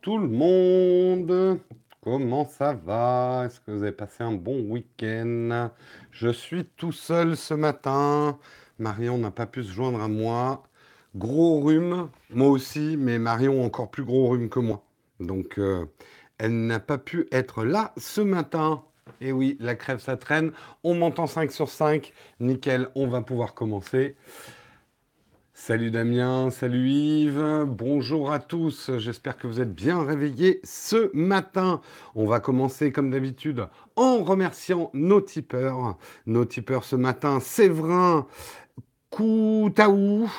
tout le monde. Comment ça va? Est-ce que vous avez passé un bon week-end? Je suis tout seul ce matin. Marion n'a pas pu se joindre à moi. Gros rhume, moi aussi, mais Marion encore plus gros rhume que moi. Donc, euh, elle n'a pas pu être là ce matin. Et oui, la crève, ça traîne. On monte en 5 sur 5. Nickel, on va pouvoir commencer. Salut Damien, salut Yves, bonjour à tous, j'espère que vous êtes bien réveillés ce matin. On va commencer comme d'habitude en remerciant nos tipeurs. Nos tipeurs ce matin, Séverin, Koutaou,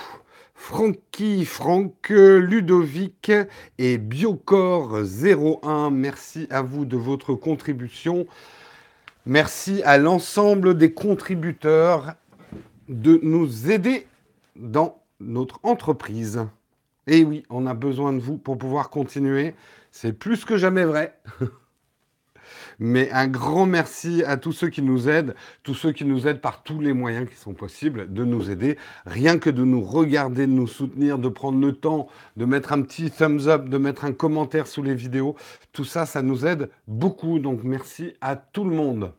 Francky, Franck, Ludovic et Biocor 01. Merci à vous de votre contribution. Merci à l'ensemble des contributeurs de nous aider dans notre entreprise. Et oui, on a besoin de vous pour pouvoir continuer. C'est plus que jamais vrai. Mais un grand merci à tous ceux qui nous aident, tous ceux qui nous aident par tous les moyens qui sont possibles de nous aider. Rien que de nous regarder, de nous soutenir, de prendre le temps de mettre un petit thumbs up, de mettre un commentaire sous les vidéos. Tout ça, ça nous aide beaucoup. Donc merci à tout le monde.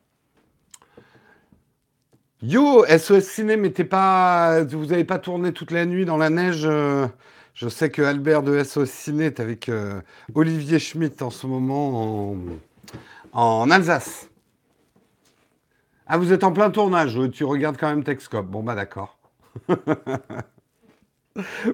Yo, SOS Ciné, mais pas, vous n'avez pas tourné toute la nuit dans la neige. Euh, je sais que Albert de SOS Ciné est avec euh, Olivier Schmitt en ce moment en, en, Alsace. Ah, vous êtes en plein tournage. Tu regardes quand même Texcope. Bon, bah d'accord.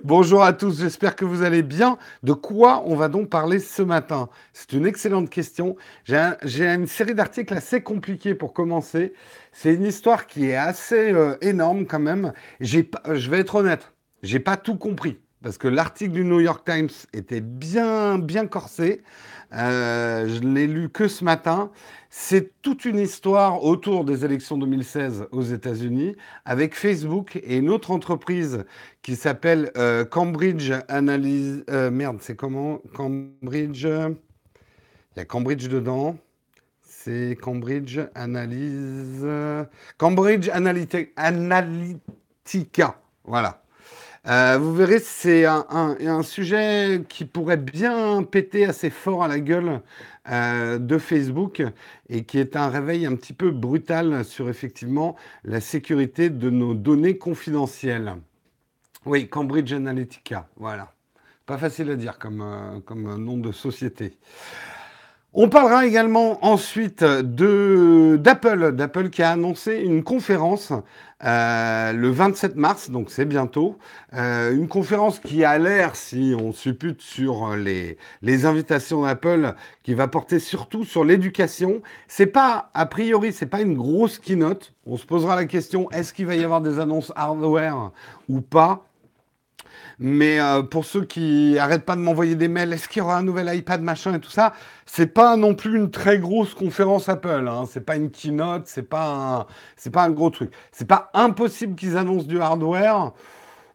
Bonjour à tous, j'espère que vous allez bien. De quoi on va donc parler ce matin? C'est une excellente question. J'ai une série d'articles assez compliqués pour commencer. C'est une histoire qui est assez euh, énorme quand même. je vais être honnête, j'ai pas tout compris parce que l'article du New York Times était bien bien corsé. Euh, je l'ai lu que ce matin. C'est toute une histoire autour des élections 2016 aux États-Unis avec Facebook et une autre entreprise qui s'appelle euh, Cambridge Analyse. Euh, merde, c'est comment? Cambridge. Il y a Cambridge dedans. C'est Cambridge Analyse. Cambridge Analytica. Voilà. Euh, vous verrez, c'est un, sujet qui pourrait bien péter assez fort à la gueule euh, de Facebook et qui est un réveil un petit peu brutal sur effectivement la sécurité de nos données confidentielles. Oui, Cambridge Analytica, voilà. Pas facile à dire comme, euh, comme nom de société. On parlera également ensuite d'Apple, d'Apple qui a annoncé une conférence euh, le 27 mars, donc c'est bientôt. Euh, une conférence qui a l'air, si on suppute sur les, les invitations d'Apple, qui va porter surtout sur l'éducation. C'est pas, a priori, c'est pas une grosse keynote. On se posera la question, est-ce qu'il va y avoir des annonces hardware ou pas? Mais euh, pour ceux qui arrêtent pas de m'envoyer des mails, est-ce qu'il y aura un nouvel iPad, machin et tout ça C'est pas non plus une très grosse conférence Apple. Hein. C'est pas une keynote, c'est pas c'est pas un gros truc. C'est pas impossible qu'ils annoncent du hardware.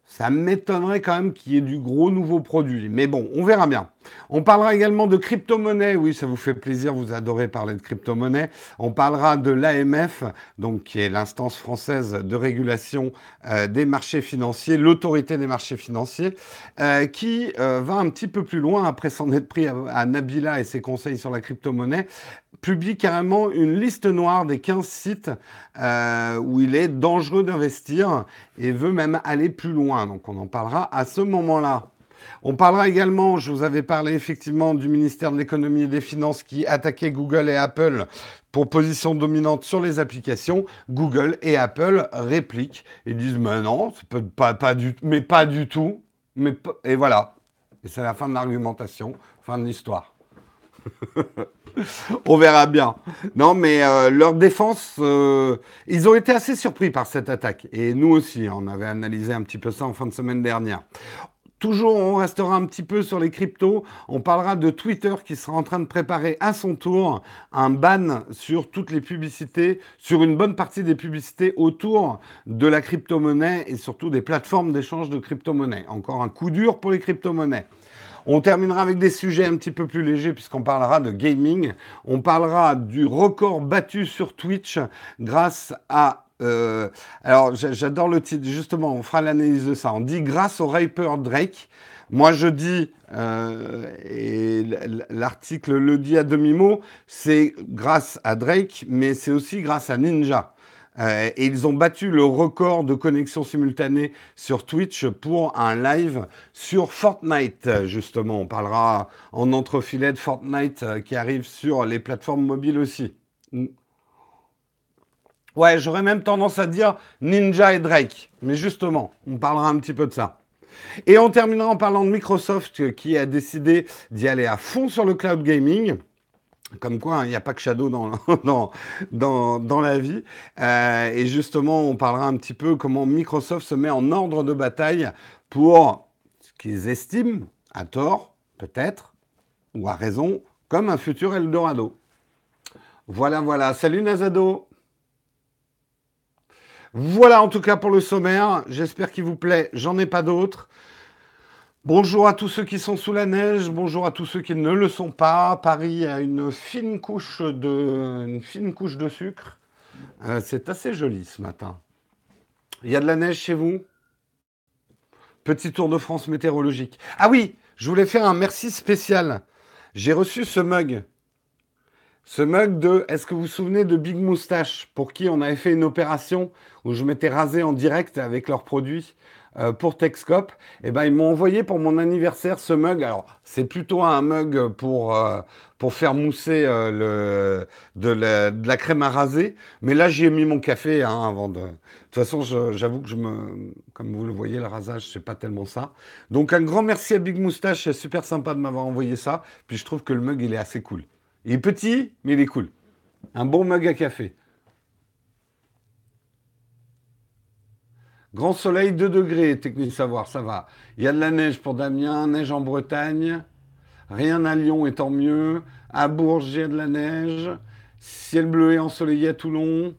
Ça m'étonnerait quand même qu'il y ait du gros nouveau produit. Mais bon, on verra bien. On parlera également de crypto-monnaie. Oui, ça vous fait plaisir, vous adorez parler de crypto-monnaie. On parlera de l'AMF, donc qui est l'instance française de régulation euh, des marchés financiers, l'autorité des marchés financiers, euh, qui euh, va un petit peu plus loin après s'en être pris à, à Nabila et ses conseils sur la crypto-monnaie publie carrément une liste noire des 15 sites où il est dangereux d'investir et veut même aller plus loin. Donc on en parlera à ce moment-là. On parlera également, je vous avais parlé effectivement du ministère de l'économie et des finances qui attaquait Google et Apple pour position dominante sur les applications. Google et Apple répliquent et disent mais non, pas, du, mais pas du tout. Et voilà. Et c'est la fin de l'argumentation, fin de l'histoire. On verra bien. Non, mais euh, leur défense, euh, ils ont été assez surpris par cette attaque. Et nous aussi, on avait analysé un petit peu ça en fin de semaine dernière. Toujours, on restera un petit peu sur les cryptos. On parlera de Twitter qui sera en train de préparer à son tour un ban sur toutes les publicités, sur une bonne partie des publicités autour de la crypto-monnaie et surtout des plateformes d'échange de crypto-monnaie. Encore un coup dur pour les crypto-monnaies. On terminera avec des sujets un petit peu plus légers puisqu'on parlera de gaming. On parlera du record battu sur Twitch grâce à... Euh, alors j'adore le titre, justement, on fera l'analyse de ça. On dit grâce au rapper Drake. Moi, je dis, euh, et l'article le dit à demi-mot, c'est grâce à Drake, mais c'est aussi grâce à Ninja. Euh, et ils ont battu le record de connexion simultanée sur Twitch pour un live sur Fortnite, justement. On parlera en entrefilet de Fortnite qui arrive sur les plateformes mobiles aussi. Ouais, j'aurais même tendance à dire Ninja et Drake. Mais justement, on parlera un petit peu de ça. Et on terminera en parlant de Microsoft qui a décidé d'y aller à fond sur le cloud gaming. Comme quoi, hein, il n'y a pas que Shadow dans, dans, dans, la vie. Euh, et justement, on parlera un petit peu comment Microsoft se met en ordre de bataille pour ce qu'ils estiment, à tort, peut-être, ou à raison, comme un futur Eldorado. Voilà, voilà. Salut Nazado. Voilà en tout cas pour le sommaire. J'espère qu'il vous plaît. J'en ai pas d'autres. Bonjour à tous ceux qui sont sous la neige, bonjour à tous ceux qui ne le sont pas. Paris a une fine couche de, sucre. Euh, c'est assez joli ce matin. Il y a de la neige chez vous? Petit tour de France météorologique. Ah oui, je voulais faire un merci spécial. J'ai reçu ce mug. Ce mug de, est-ce que vous vous souvenez de Big Moustache, pour qui on avait fait une opération où je m'étais rasé en direct avec leurs produits euh, pour Texcop Eh ben, ils m'ont envoyé pour mon anniversaire ce mug. Alors, c'est plutôt un mug pour, euh, pour faire mousser euh, le, de, la, de, la, crème à raser. Mais là, j'y ai mis mon café hein, avant de. De toute façon, j'avoue que je me, comme vous le voyez, le rasage, c'est pas tellement ça. Donc, un grand merci à Big Moustache. C'est super sympa de m'avoir envoyé ça. Puis, je trouve que le mug, il est assez cool. Il est petit, mais il est cool. Un bon mug à café. Grand soleil, 2 degrés, technique savoir, ça va. Il y a de la neige pour Damien, neige en Bretagne. Rien à Lyon étant mieux. À Bourges, il y a de la neige. Ciel bleu et ensoleillé à Toulon.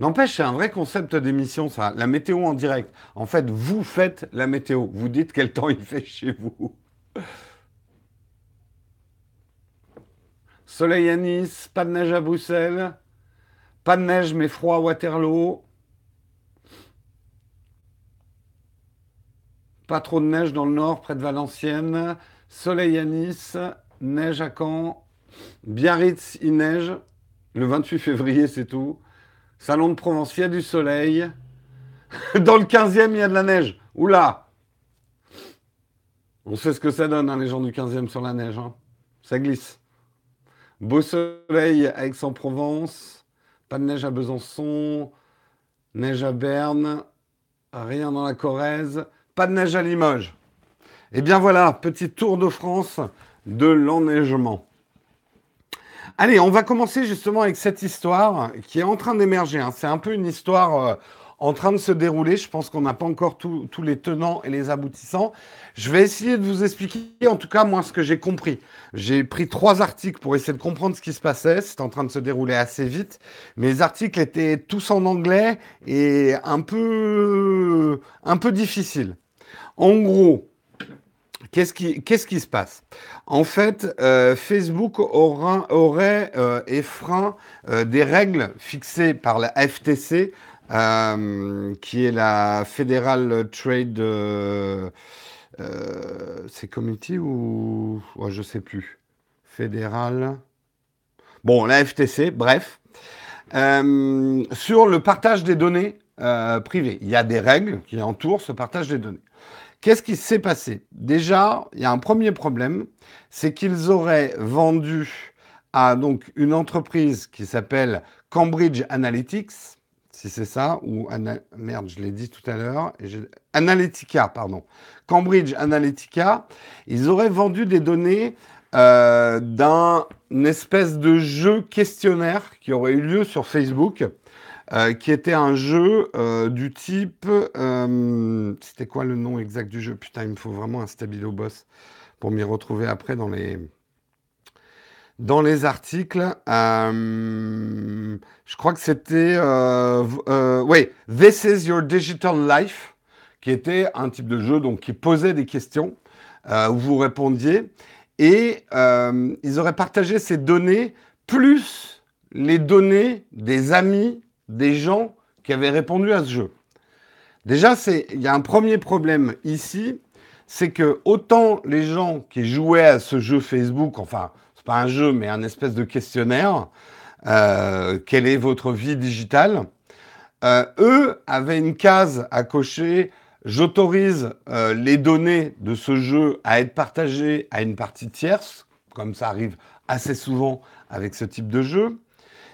N'empêche, c'est un vrai concept d'émission, ça. La météo en direct. En fait, vous faites la météo. Vous dites quel temps il fait chez vous. Soleil à Nice, pas de neige à Bruxelles, pas de neige mais froid à Waterloo, pas trop de neige dans le nord près de Valenciennes, soleil à Nice, neige à Caen, Biarritz, il neige, le 28 février c'est tout, Salon de Provence, il y a du soleil, dans le 15e il y a de la neige, oula! On sait ce que ça donne hein, les gens du 15e sur la neige, hein. ça glisse. Beau soleil à Aix-en-Provence, pas de neige à Besançon, neige à Berne, rien dans la Corrèze, pas de neige à Limoges. Et eh bien voilà, petit tour de France de l'enneigement. Allez, on va commencer justement avec cette histoire qui est en train d'émerger. Hein. C'est un peu une histoire euh, en train de se dérouler. Je pense qu'on n'a pas encore tous les tenants et les aboutissants. Je vais essayer de vous expliquer, en tout cas, moi, ce que j'ai compris. J'ai pris trois articles pour essayer de comprendre ce qui se passait. C'était en train de se dérouler assez vite. Mes articles étaient tous en anglais et un peu, un peu difficiles. En gros, Qu'est-ce qui, qu'est-ce qui se passe? En fait, euh, Facebook aura, aurait euh, effreint euh, des règles fixées par la FTC euh, qui est la Federal Trade. Euh, euh, c'est Committee ou. Ouais, je sais plus. Fédéral. Bon, la FTC, bref. sur le partage des données privées. Il y a des règles qui entourent ce partage des données. Qu'est-ce qui s'est passé? Déjà, il y a un premier problème, c'est qu'ils auraient vendu à donc une entreprise qui s'appelle Cambridge Analytics, si c'est ça, ou merde, je l'ai dit tout à l'heure, Analytica, pardon, Cambridge Analytica, ils auraient vendu des données euh, d'un espèce de jeu questionnaire qui aurait eu lieu sur Facebook, euh, qui était un jeu euh, du type, c'était quoi le nom exact du jeu? Putain, il me faut vraiment un stabilo boss pour m'y retrouver après dans les dans les articles, euh, je crois que c'était, euh, euh, oui, This is your digital life, qui était un type de jeu donc qui posait des questions où vous répondiez, et ils auraient partagé ces données plus les données des amis des gens qui avaient répondu à ce jeu. Déjà, il y a un premier problème ici, c'est que autant les gens qui jouaient à ce jeu Facebook, enfin, pas un jeu, mais un espèce de questionnaire, euh, quelle est votre vie digitale, euh, eux avaient une case à cocher, j'autorise euh, les données de ce jeu à être partagées à une partie tierce, comme ça arrive assez souvent avec ce type de jeu.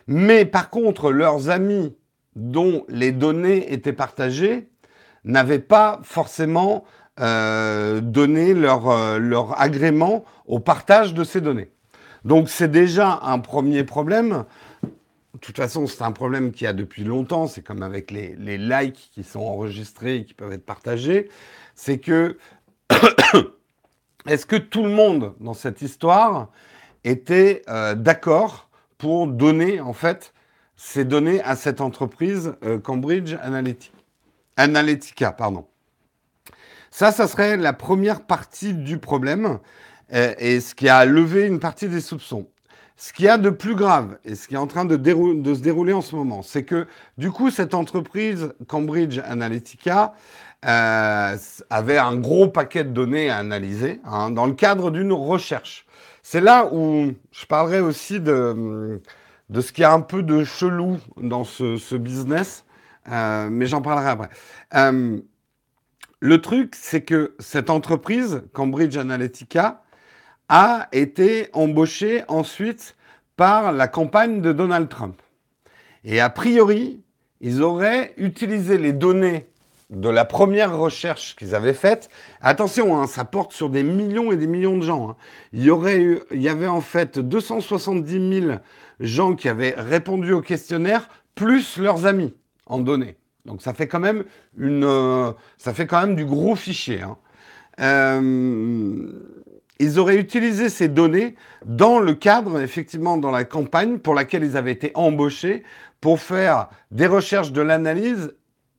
Mais par contre, leurs amis dont les données étaient partagées n'avaient pas forcément donné leur, leur agrément au partage de ces données. Donc c'est déjà un premier problème. De toute façon, c'est un problème qui a depuis longtemps. C'est comme avec les, les, likes qui sont enregistrés et qui peuvent être partagés. C'est que est-ce que tout le monde dans cette histoire était euh, d'accord pour donner en fait ces données à cette entreprise Cambridge Analytica, Analytica pardon. Ça, ça serait la première partie du problème euh, et ce qui a levé une partie des soupçons. Ce qu'il y a de plus grave et ce qui est en train de, se dérouler en ce moment, c'est que du coup, cette entreprise Cambridge Analytica euh, avait un gros paquet de données à analyser hein, dans le cadre d'une recherche. C'est là où je parlerai aussi de, de ce qu'il y a un peu de chelou dans ce, business, euh, mais j'en parlerai après. Le truc, c'est que cette entreprise, Cambridge Analytica, a été embauchée ensuite par la campagne de Donald Trump. Et a priori, ils auraient utilisé les données de la première recherche qu'ils avaient faite. Attention, hein, ça porte sur des millions et des millions de gens. Hein. Il y avait en fait 270 000 gens qui avaient répondu au questionnaire, plus leurs amis en données. Donc ça fait quand même une, euh, ça fait quand même du gros fichier. Hein. Euh, ils auraient utilisé ces données dans le cadre, effectivement, dans la campagne pour laquelle ils avaient été embauchés pour faire des recherches de l'analyse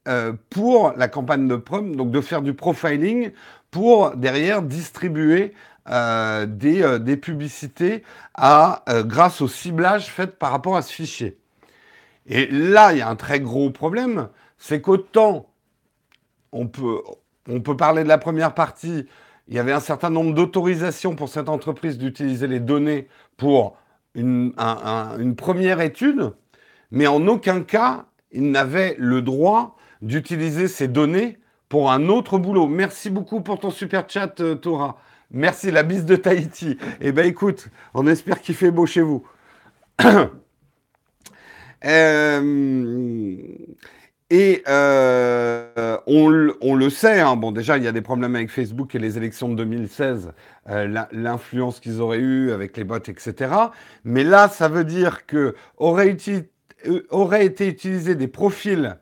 euh, pour la campagne de prom, donc de faire du profiling pour derrière distribuer des, des, publicités grâce au ciblage fait par rapport à ce fichier. Et là, il y a un très gros problème, c'est qu'autant on on peut parler de la première partie, il y avait un certain nombre d'autorisations pour cette entreprise d'utiliser les données pour une, première étude, mais en aucun cas, il n'avait le droit d'utiliser ces données pour un autre boulot. Merci beaucoup pour ton super chat, euh, Tora. Merci, la bise de Tahiti. Eh bien, écoute, on espère qu'il fait beau chez vous. euh, et euh, on, le sait, hein, bon déjà il y a des problèmes avec Facebook et les élections de 2016, euh, l'influence qu'ils auraient eue avec les bots, etc. Mais là, ça veut dire que aurait, euh, été utilisé des profils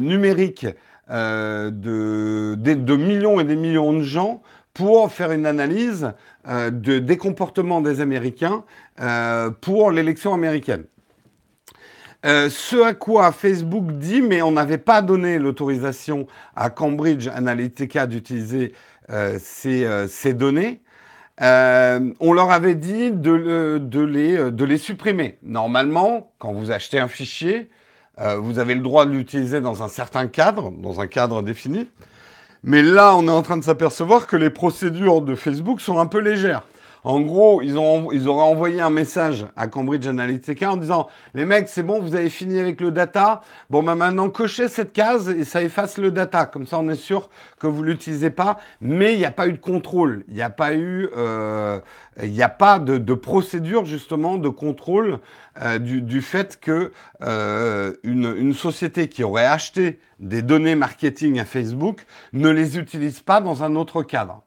numériques de, de, millions et des millions de gens pour faire une analyse de, des comportements des Américains pour l'élection américaine. Euh, ce à quoi Facebook dit, mais on n'avait pas donné l'autorisation à Cambridge Analytica d'utiliser euh, euh, ces, données. on leur avait dit de, les, de, les, supprimer. Normalement, quand vous achetez un fichier, vous avez le droit de l'utiliser dans un certain cadre, dans un cadre défini. Mais là, on est en train de s'apercevoir que les procédures de Facebook sont un peu légères. En gros, ils, auraient envoyé un message à Cambridge Analytica en disant Les mecs, c'est bon, vous avez fini avec le data. Bon, bah maintenant, cochez cette case et ça efface le data. Comme ça, on est sûr que vous ne l'utilisez pas. Mais il n'y a pas eu de contrôle. Il n'y a pas eu. Euh, pas de, procédure justement de contrôle euh, du, fait que euh, une, société qui aurait acheté des données marketing à Facebook ne les utilise pas dans un autre cadre.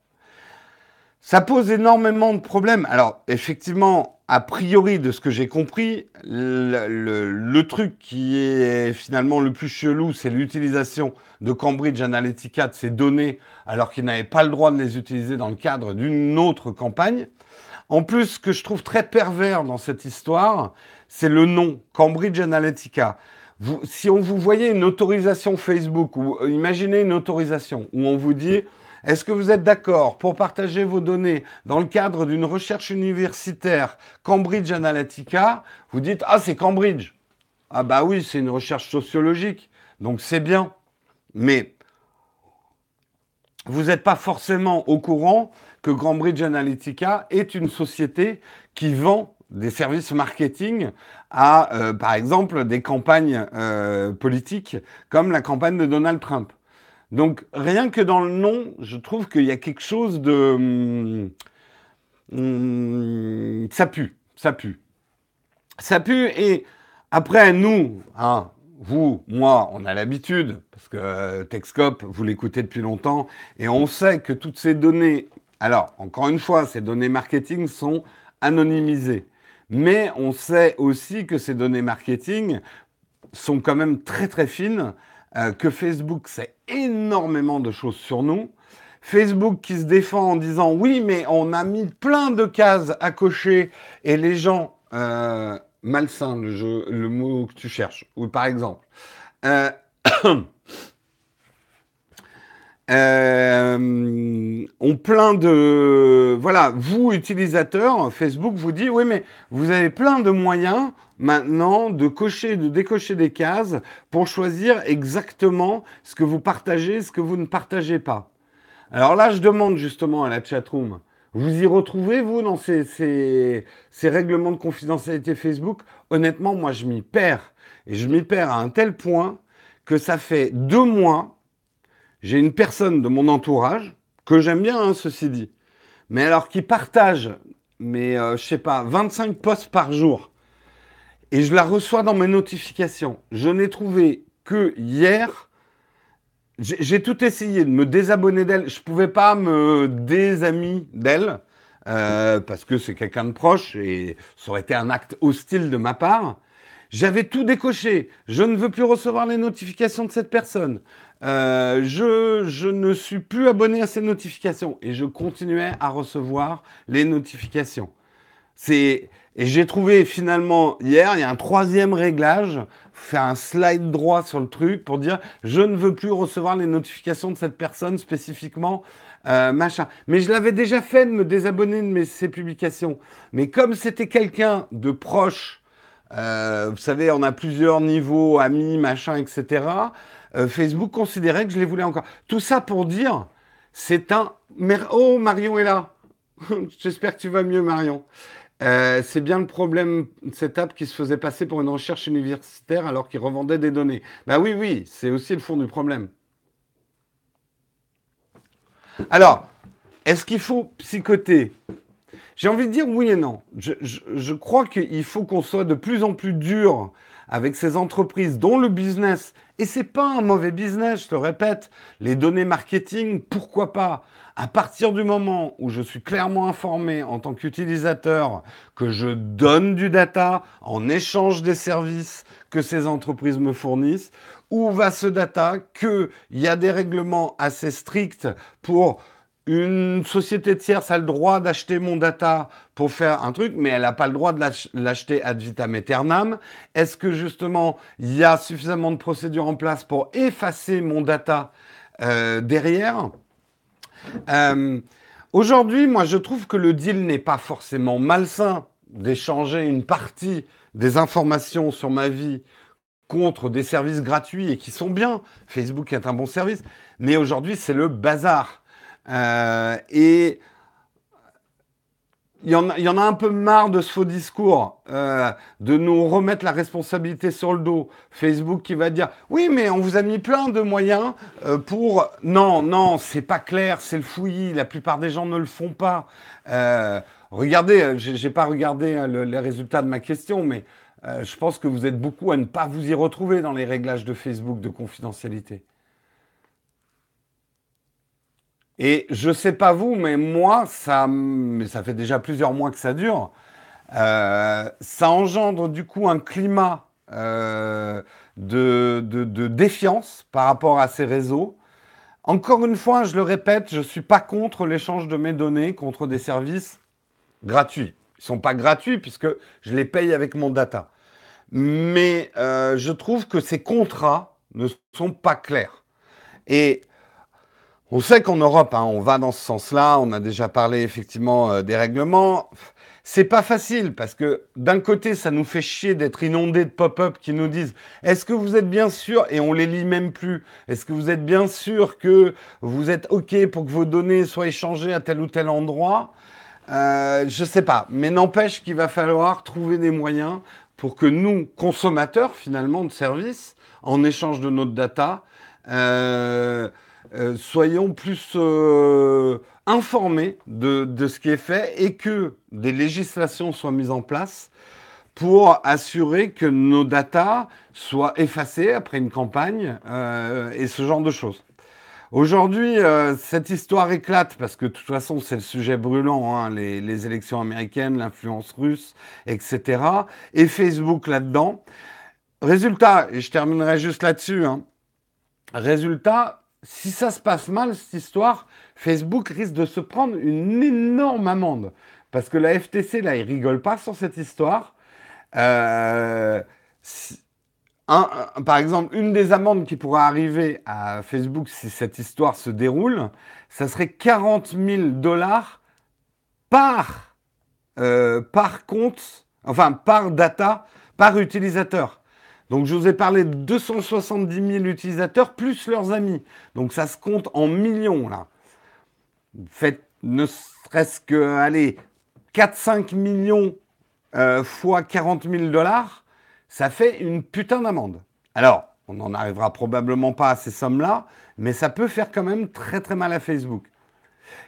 Ça pose énormément de problèmes. Alors, effectivement, a priori, de ce que j'ai compris, le, truc qui est finalement le plus chelou, c'est l'utilisation de Cambridge Analytica de ces données, alors qu'ils n'avaient pas le droit de les utiliser dans le cadre d'une autre campagne. En plus, ce que je trouve très pervers dans cette histoire, c'est le nom, Cambridge Analytica. si on vous voyait une autorisation Facebook, ou imaginez une autorisation où on vous dit est-ce que vous êtes d'accord pour partager vos données dans le cadre d'une recherche universitaire Cambridge Analytica? Vous dites Ah, c'est Cambridge. Ah, bah oui, c'est une recherche sociologique. Donc c'est bien. Mais vous n'êtes pas forcément au courant que Grandbridge Analytica est une société qui vend des services marketing à, euh, par exemple, des campagnes euh, politiques comme la campagne de Donald Trump. Donc, rien que dans le nom, je trouve qu'il y a quelque chose de... Hum, hum, ça pue, ça pue. Ça pue et après, nous, hein, vous, moi, on a l'habitude, parce que euh, Techscope, vous l'écoutez depuis longtemps, et on sait que toutes ces données, alors, encore une fois, ces données marketing sont anonymisées. Mais on sait aussi que ces données marketing sont quand même très très fines, euh, que Facebook sait énormément de choses sur nous. Facebook qui se défend en disant oui, mais on a mis plein de cases à cocher et les gens euh, malsain, le, jeu, le mot que tu cherches. Ou par exemple, euh, euh, on plein de... Voilà, vous, utilisateurs, Facebook vous dit, oui, mais vous avez plein de moyens maintenant de cocher, de décocher des cases pour choisir exactement ce que vous partagez, ce que vous ne partagez pas. Alors là, je demande justement à la chatroom, vous y retrouvez, vous, dans ces, ces, ces règlements de confidentialité Facebook? Honnêtement, moi, je m'y perds. Et je m'y perds à un tel point que ça fait deux mois, j'ai une personne de mon entourage, que j'aime bien, hein, ceci dit, mais alors qui partage, mais euh, je sais pas, 25 posts par jour, et je la reçois dans mes notifications. Je n'ai trouvé que hier j'ai tout essayé de me désabonner d'elle. Je pouvais pas me désamis d'elle euh, parce que c'est quelqu'un de proche et ça aurait été un acte hostile de ma part. J'avais tout décoché. Je ne veux plus recevoir les notifications de cette personne. Euh, je, je ne suis plus abonné à ces notifications et je continuais à recevoir les notifications. C'est et j'ai trouvé finalement hier, il y a un troisième réglage, faire un slide droit sur le truc pour dire je ne veux plus recevoir les notifications de cette personne spécifiquement, euh, machin. Mais je l'avais déjà fait de me désabonner de mes, ces publications. Mais comme c'était quelqu'un de proche, euh, vous savez, on a plusieurs niveaux, amis, machin, etc. Euh, Facebook considérait que je les voulais encore. Tout ça pour dire, c'est un... Oh, Marion est là. J'espère que tu vas mieux, Marion. Euh, c'est bien le problème cette app qui se faisait passer pour une recherche universitaire alors qu'il revendait des données. Bah oui, oui, c'est aussi le fond du problème. Alors, est-ce qu'il faut psychoter? J'ai envie de dire oui et non. Je, je crois qu'il faut qu'on soit de plus en plus dur avec ces entreprises dont le business, et c'est pas un mauvais business, je te répète, les données marketing, pourquoi pas? À partir du moment où je suis clairement informé en tant qu'utilisateur que je donne du data en échange des services que ces entreprises me fournissent, où va ce data Qu'il y a des règlements assez stricts pour une société tierce a le droit d'acheter mon data pour faire un truc, mais elle n'a pas le droit de l'acheter ad vitam aeternam. Est-ce que justement il y a suffisamment de procédures en place pour effacer mon data euh, derrière? Euh, aujourd'hui, moi, je trouve que le deal n'est pas forcément malsain d'échanger une partie des informations sur ma vie contre des services gratuits et qui sont bien. Facebook est un bon service, mais aujourd'hui, c'est le bazar. Euh, il y, en a, un peu marre de ce faux discours, euh, de nous remettre la responsabilité sur le dos. Facebook qui va dire oui, mais on vous a mis plein de moyens euh, pour. Non, non, c'est pas clair, c'est le fouillis. La plupart des gens ne le font pas. Euh, regardez, j'ai pas regardé les résultats de ma question, mais euh, je pense que vous êtes beaucoup à ne pas vous y retrouver dans les réglages de Facebook de confidentialité. Et je sais pas vous, mais moi, ça, ça fait déjà plusieurs mois que ça dure. Euh, ça engendre du coup un climat euh, de, de, défiance par rapport à ces réseaux. Encore une fois, je le répète, je ne suis pas contre l'échange de mes données contre des services gratuits. Ils ne sont pas gratuits puisque je les paye avec mon data. Mais euh, je trouve que ces contrats ne sont pas clairs. Et on sait qu'en Europe, hein, on va dans ce sens-là. On a déjà parlé effectivement euh, des règlements. c'est pas facile parce que d'un côté, ça nous fait chier d'être inondé de pop-up qui nous disent est-ce que vous êtes bien sûr? Et on les lit même plus Est-ce que vous êtes bien sûr que vous êtes ok pour que vos données soient échangées à tel ou tel endroit? Euh, Je sais pas, mais n'empêche qu'il va falloir trouver des moyens pour que nous, consommateurs finalement de services, en échange de notre data, euh, euh, soyons plus euh, informés de, de, ce qui est fait et que des législations soient mises en place pour assurer que nos datas soient effacées après une campagne euh, et ce genre de choses. Aujourd'hui, cette histoire éclate parce que de toute façon, c'est le sujet brûlant, hein, les, les, élections américaines, l'influence russe, etc. Et Facebook là-dedans. Résultat, et je terminerai juste là-dessus, hein, résultat, si ça se passe mal, cette histoire, Facebook risque de se prendre une énorme amende. Parce que la FTC, là, il rigole pas sur cette histoire. Euh, par exemple, une des amendes qui pourrait arriver à Facebook si cette histoire se déroule, ça serait 40 000 dollars par, euh, par compte, enfin par data, par utilisateur. Donc je vous ai parlé de 270 000 utilisateurs plus leurs amis. Donc ça se compte en millions là. Faites ne serait-ce que, allez, 4-5 millions euh, fois 40 000 dollars, ça fait une putain d'amende. Alors, on n'en arrivera probablement pas à ces sommes-là, mais ça peut faire quand même très très mal à Facebook.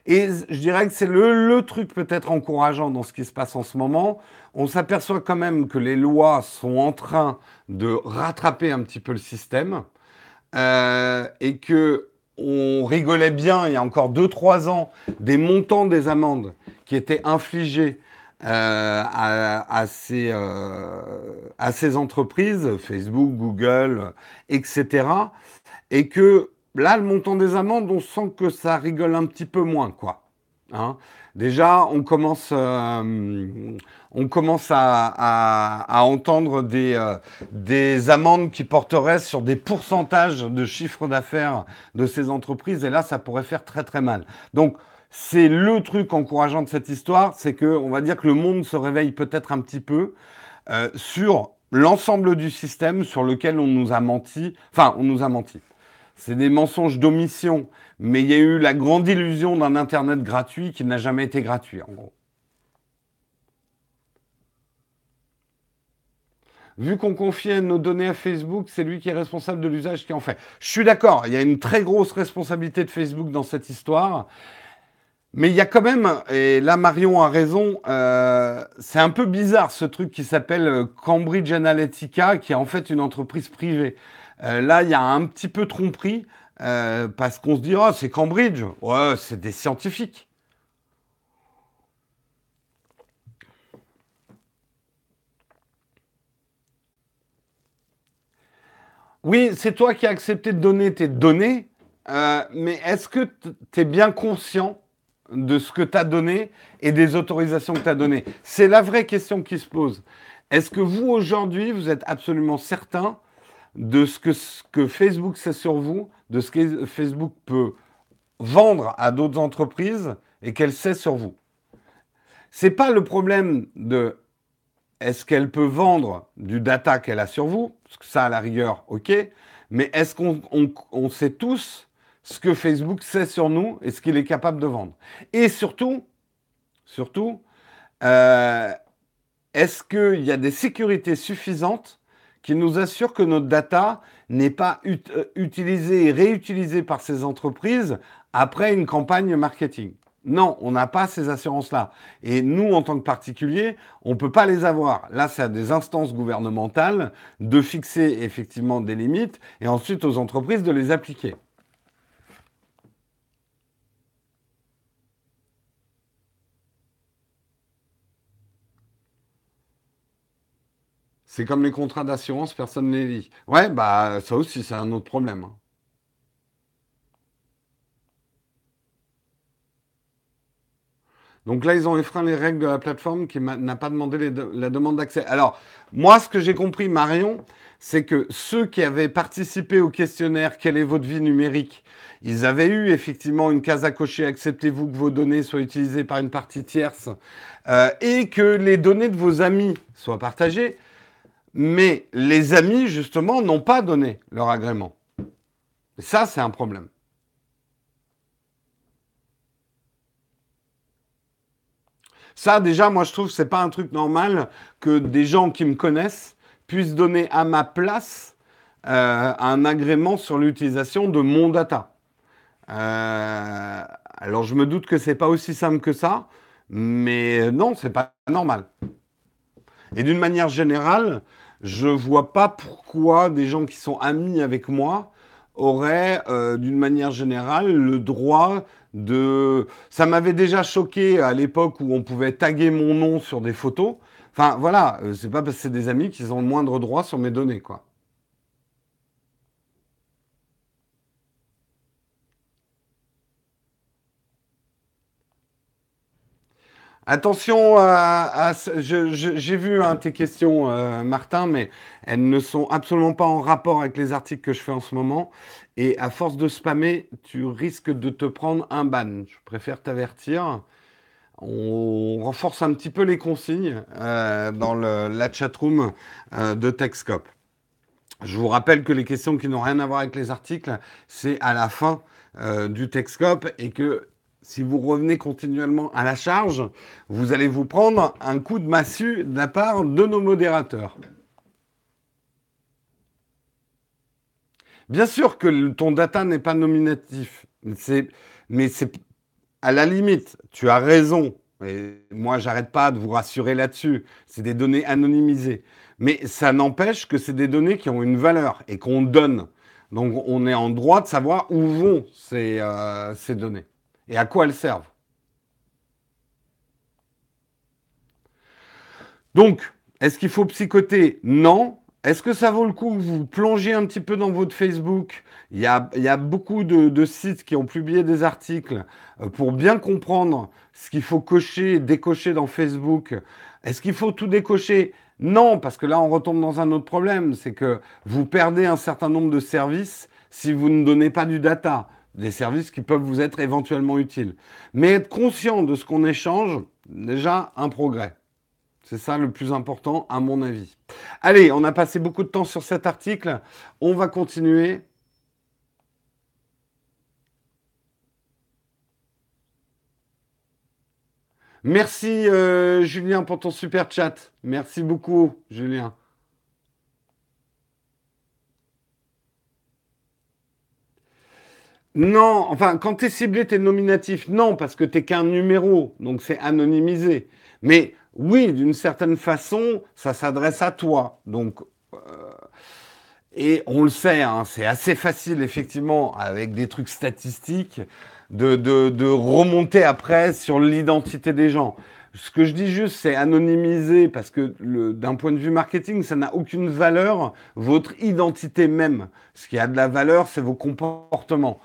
Et je dirais que c'est le, le, truc peut-être encourageant dans ce qui se passe en ce moment. On s'aperçoit quand même que les lois sont en train de rattraper un petit peu le système euh, et que on rigolait bien il y a encore 2-3 ans des montants des amendes qui étaient infligés euh, à, à, ces, euh, à ces entreprises, Facebook, Google, etc. Et que là, le montant des amendes, on sent que ça rigole un petit peu moins, quoi. Hein Déjà, on commence, euh, on commence à, entendre des, euh, des amendes qui porteraient sur des pourcentages de chiffre d'affaires de ces entreprises, et là, ça pourrait faire très très mal. Donc, c'est le truc encourageant de cette histoire, c'est que, on va dire que le monde se réveille peut-être un petit peu euh, sur l'ensemble du système sur lequel on nous a menti, enfin, on nous a menti. C'est des mensonges d'omission, mais il y a eu la grande illusion d'un Internet gratuit qui n'a jamais été gratuit, en gros. Vu qu'on confiait nos données à Facebook, c'est lui qui est responsable de l'usage qui en fait. Je suis d'accord, il y a une très grosse responsabilité de Facebook dans cette histoire. Mais il y a quand même, et là Marion a raison, euh, c'est un peu bizarre ce truc qui s'appelle Cambridge Analytica, qui est en fait une entreprise privée. Euh, là, il y a un petit peu tromperie euh, parce qu'on se dit, oh, c'est Cambridge. Ouais, c'est des scientifiques. Oui, c'est toi qui as accepté de donner tes données, euh, mais est-ce que tu es bien conscient de ce que tu as donné et des autorisations que tu as données? C'est la vraie question qui se pose. Est-ce que vous, aujourd'hui, vous êtes absolument certain de ce que, ce que Facebook sait sur vous, de ce que Facebook peut vendre à d'autres entreprises et qu'elle sait sur vous. C'est pas le problème de est-ce qu'elle peut vendre du data qu'elle a sur vous, parce que ça à la rigueur, ok, mais est-ce qu'on on, on sait tous ce que Facebook sait sur nous et ce qu'il est capable de vendre Et surtout, surtout, euh, est-ce qu'il y a des sécurités suffisantes qui nous assure que notre data n'est pas euh, utilisée et réutilisée par ces entreprises après une campagne marketing. Non, on n'a pas ces assurances-là. Et nous, en tant que particuliers, on ne peut pas les avoir. Là, c'est à des instances gouvernementales de fixer effectivement des limites et ensuite aux entreprises de les appliquer. C'est comme les contrats d'assurance, personne ne les lit. Ouais, bah ça aussi, c'est un autre problème. Hein. Donc là, ils ont effreint les règles de la plateforme qui n'a pas demandé la demande d'accès. Alors, moi, ce que j'ai compris, Marion, c'est que ceux qui avaient participé au questionnaire Quelle est votre vie numérique ils avaient eu effectivement une case à cocher Acceptez-vous que vos données soient utilisées par une partie tierce euh, et que les données de vos amis soient partagées. Mais les amis, justement, n'ont pas donné leur agrément. ça, c'est un problème. Ça, déjà, moi, je trouve que ce n'est pas un truc normal que des gens qui me connaissent puissent donner à ma place euh, un agrément sur l'utilisation de mon data. Euh, alors, je me doute que ce n'est pas aussi simple que ça, mais non, ce n'est pas normal. Et d'une manière générale, je vois pas pourquoi des gens qui sont amis avec moi auraient, euh, d'une manière générale, le droit de... Ça m'avait déjà choqué à l'époque où on pouvait taguer mon nom sur des photos. Enfin, voilà, euh, c'est pas parce que c'est des amis qu'ils ont le moindre droit sur mes données, quoi. Attention à, j'ai vu hein, tes questions, euh, Martin, mais elles ne sont absolument pas en rapport avec les articles que je fais en ce moment. Et à force de spammer, tu risques de te prendre un ban. Je préfère t'avertir. On renforce un petit peu les consignes euh, dans la chatroom euh, de Techscope. Je vous rappelle que les questions qui n'ont rien à voir avec les articles, c'est à la fin du Techscope et que si vous revenez continuellement à la charge, vous allez vous prendre un coup de massue de la part de nos modérateurs. Bien sûr que ton data n'est pas nominatif, mais c'est à la limite, tu as raison. Et moi, j'arrête pas de vous rassurer là-dessus. C'est des données anonymisées. Mais ça n'empêche que c'est des données qui ont une valeur et qu'on donne. Donc, on est en droit de savoir où vont ces, euh, ces données et à quoi elles servent? Donc, est-ce qu'il faut psychoter? Non. Est-ce que ça vaut le coup vous plongez un petit peu dans votre Facebook? Il y, a, il y a, beaucoup de, sites qui ont publié des articles euh, pour bien comprendre ce qu'il faut cocher et décocher dans Facebook. Est-ce qu'il faut tout décocher? Non, parce que là, on retombe dans un autre problème. C'est que vous perdez un certain nombre de services si vous ne donnez pas du data des services qui peuvent vous être éventuellement utiles. Mais être conscient de ce qu'on échange, déjà un progrès. C'est ça le plus important à mon avis. Allez, on a passé beaucoup de temps sur cet article. On va continuer. Merci euh, Julien pour ton super chat. Merci beaucoup Julien. Non, enfin, quand tu es ciblé, tu es nominatif. Non, parce que tu qu'un numéro, donc c'est anonymisé. Mais oui, d'une certaine façon, ça s'adresse à toi. Donc, euh, et on le sait, hein, c'est assez facile, effectivement, avec des trucs statistiques, de, de remonter après sur l'identité des gens. Ce que je dis juste, c'est anonymiser parce que d'un point de vue marketing, ça n'a aucune valeur, votre identité même. Ce qui a de la valeur, c'est vos comportements.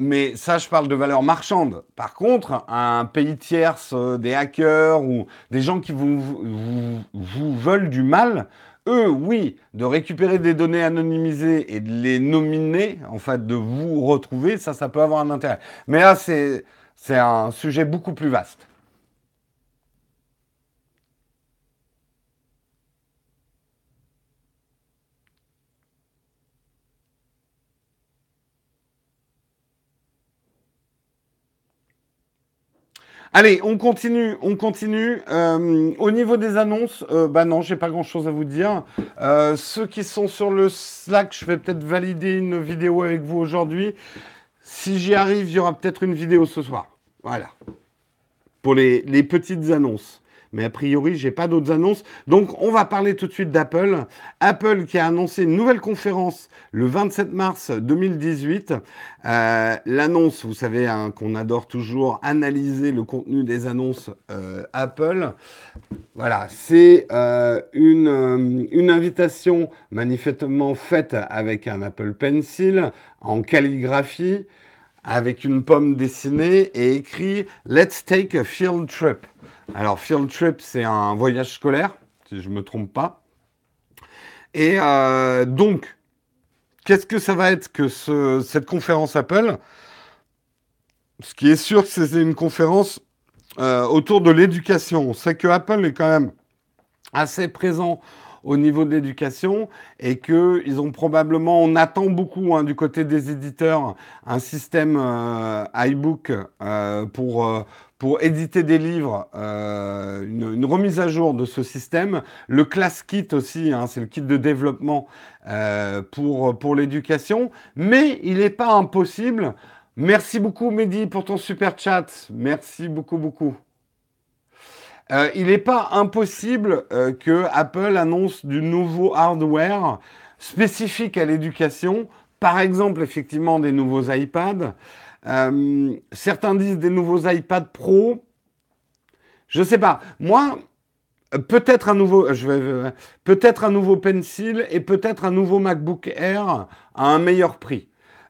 Mais ça, je parle de valeur marchande. Par contre, un pays tierce, euh, des hackers ou des gens qui vous, vous, veulent du mal, eux, oui, de récupérer des données anonymisées et de les nominer, en fait, de vous retrouver, ça, ça peut avoir un intérêt. Mais là, c'est un sujet beaucoup plus vaste. Allez, on continue, on continue. Euh, au niveau des annonces, euh, bah non, j'ai pas grand-chose à vous dire. Euh, ceux qui sont sur le Slack, je vais peut-être valider une vidéo avec vous aujourd'hui. Si j'y arrive, il y aura peut-être une vidéo ce soir. Voilà. Pour les petites annonces. Mais a priori, j'ai pas d'autres annonces. Donc, on va parler tout de suite d'Apple. Apple qui a annoncé une nouvelle conférence le 27 mars 2018. Euh, l'annonce, vous savez hein, qu'on adore toujours analyser le contenu des annonces euh, Apple. Voilà, c'est euh, une, une invitation manifestement faite avec un Apple Pencil en calligraphie avec une pomme dessinée et écrit Let's take a field trip. Alors, field trip, c'est un voyage scolaire, si je ne me trompe pas. Et euh, donc, qu'est-ce que ça va être que cette conférence Apple? Ce qui est sûr, c'est une conférence euh, autour de l'éducation. On sait que Apple est quand même assez présent au niveau de l'éducation et qu'ils ont probablement, on attend beaucoup hein, du côté des éditeurs, un système euh, iBook pour, pour éditer des livres, une, remise à jour de ce système. Le Class Kit aussi, hein, c'est le kit de développement pour, pour l'éducation. Mais il n'est pas impossible. Merci beaucoup Mehdi pour ton super chat. Merci beaucoup, beaucoup. Euh, il n'est pas impossible euh, que Apple annonce du nouveau hardware spécifique à l'éducation, par exemple effectivement des nouveaux iPads. Euh, certains disent des nouveaux iPad Pro. Je sais pas. Moi, peut-être un nouveau, peut-être un nouveau Pencil et peut-être un nouveau MacBook Air à un meilleur prix.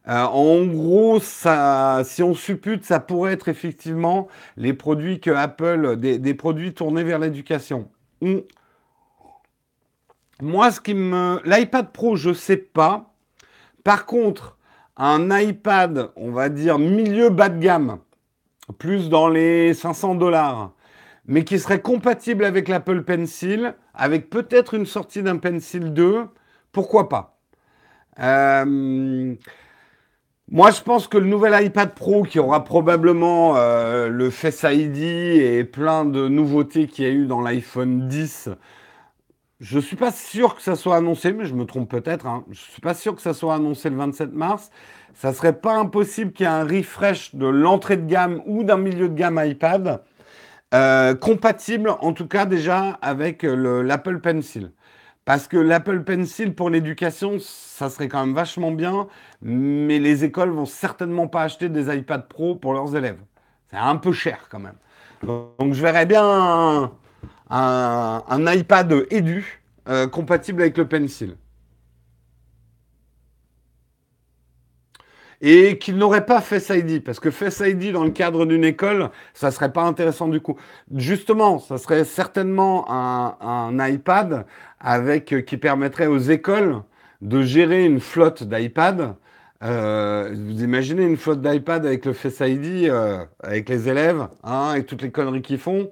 Euh, en gros, ça, si on suppute, ça pourrait être effectivement les produits que Apple, des, produits tournés vers l'éducation. Hmm. Moi, ce qui me, l'iPad Pro, je sais pas. Par contre, un iPad, on va dire milieu bas de gamme, plus dans les 500 dollars, mais qui serait compatible avec l'Apple Pencil, avec peut-être une sortie d'un Pencil 2, pourquoi pas. Euh, moi, je pense que le nouvel iPad Pro, qui aura probablement euh, le Face ID et plein de nouveautés qu'il y a eu dans l'iPhone 10, je suis pas sûr que ça soit annoncé, mais je me trompe peut-être. Hein. Je suis pas sûr que ça soit annoncé le 27 mars. Ça serait pas impossible qu'il y ait un refresh de l'entrée de gamme ou d'un milieu de gamme iPad, euh, compatible en tout cas déjà avec l'Apple Pencil. Parce que l'Apple Pencil pour l'éducation, ça serait quand même vachement bien, mais les écoles vont certainement pas acheter des iPad Pro pour leurs élèves. C'est un peu cher quand même. Donc je verrais bien un, iPad Edu euh, compatible avec le Pencil. et qu'il n'aurait pas Face ID, parce que Face ID dans le cadre d'une école, ça serait pas intéressant du coup. Justement, ça serait certainement un, iPad avec euh, qui permettrait aux écoles de gérer une flotte d'iPad. Euh, vous imaginez une flotte d'iPad avec le Face ID, euh, avec les élèves, hein, et toutes les conneries qu'ils font.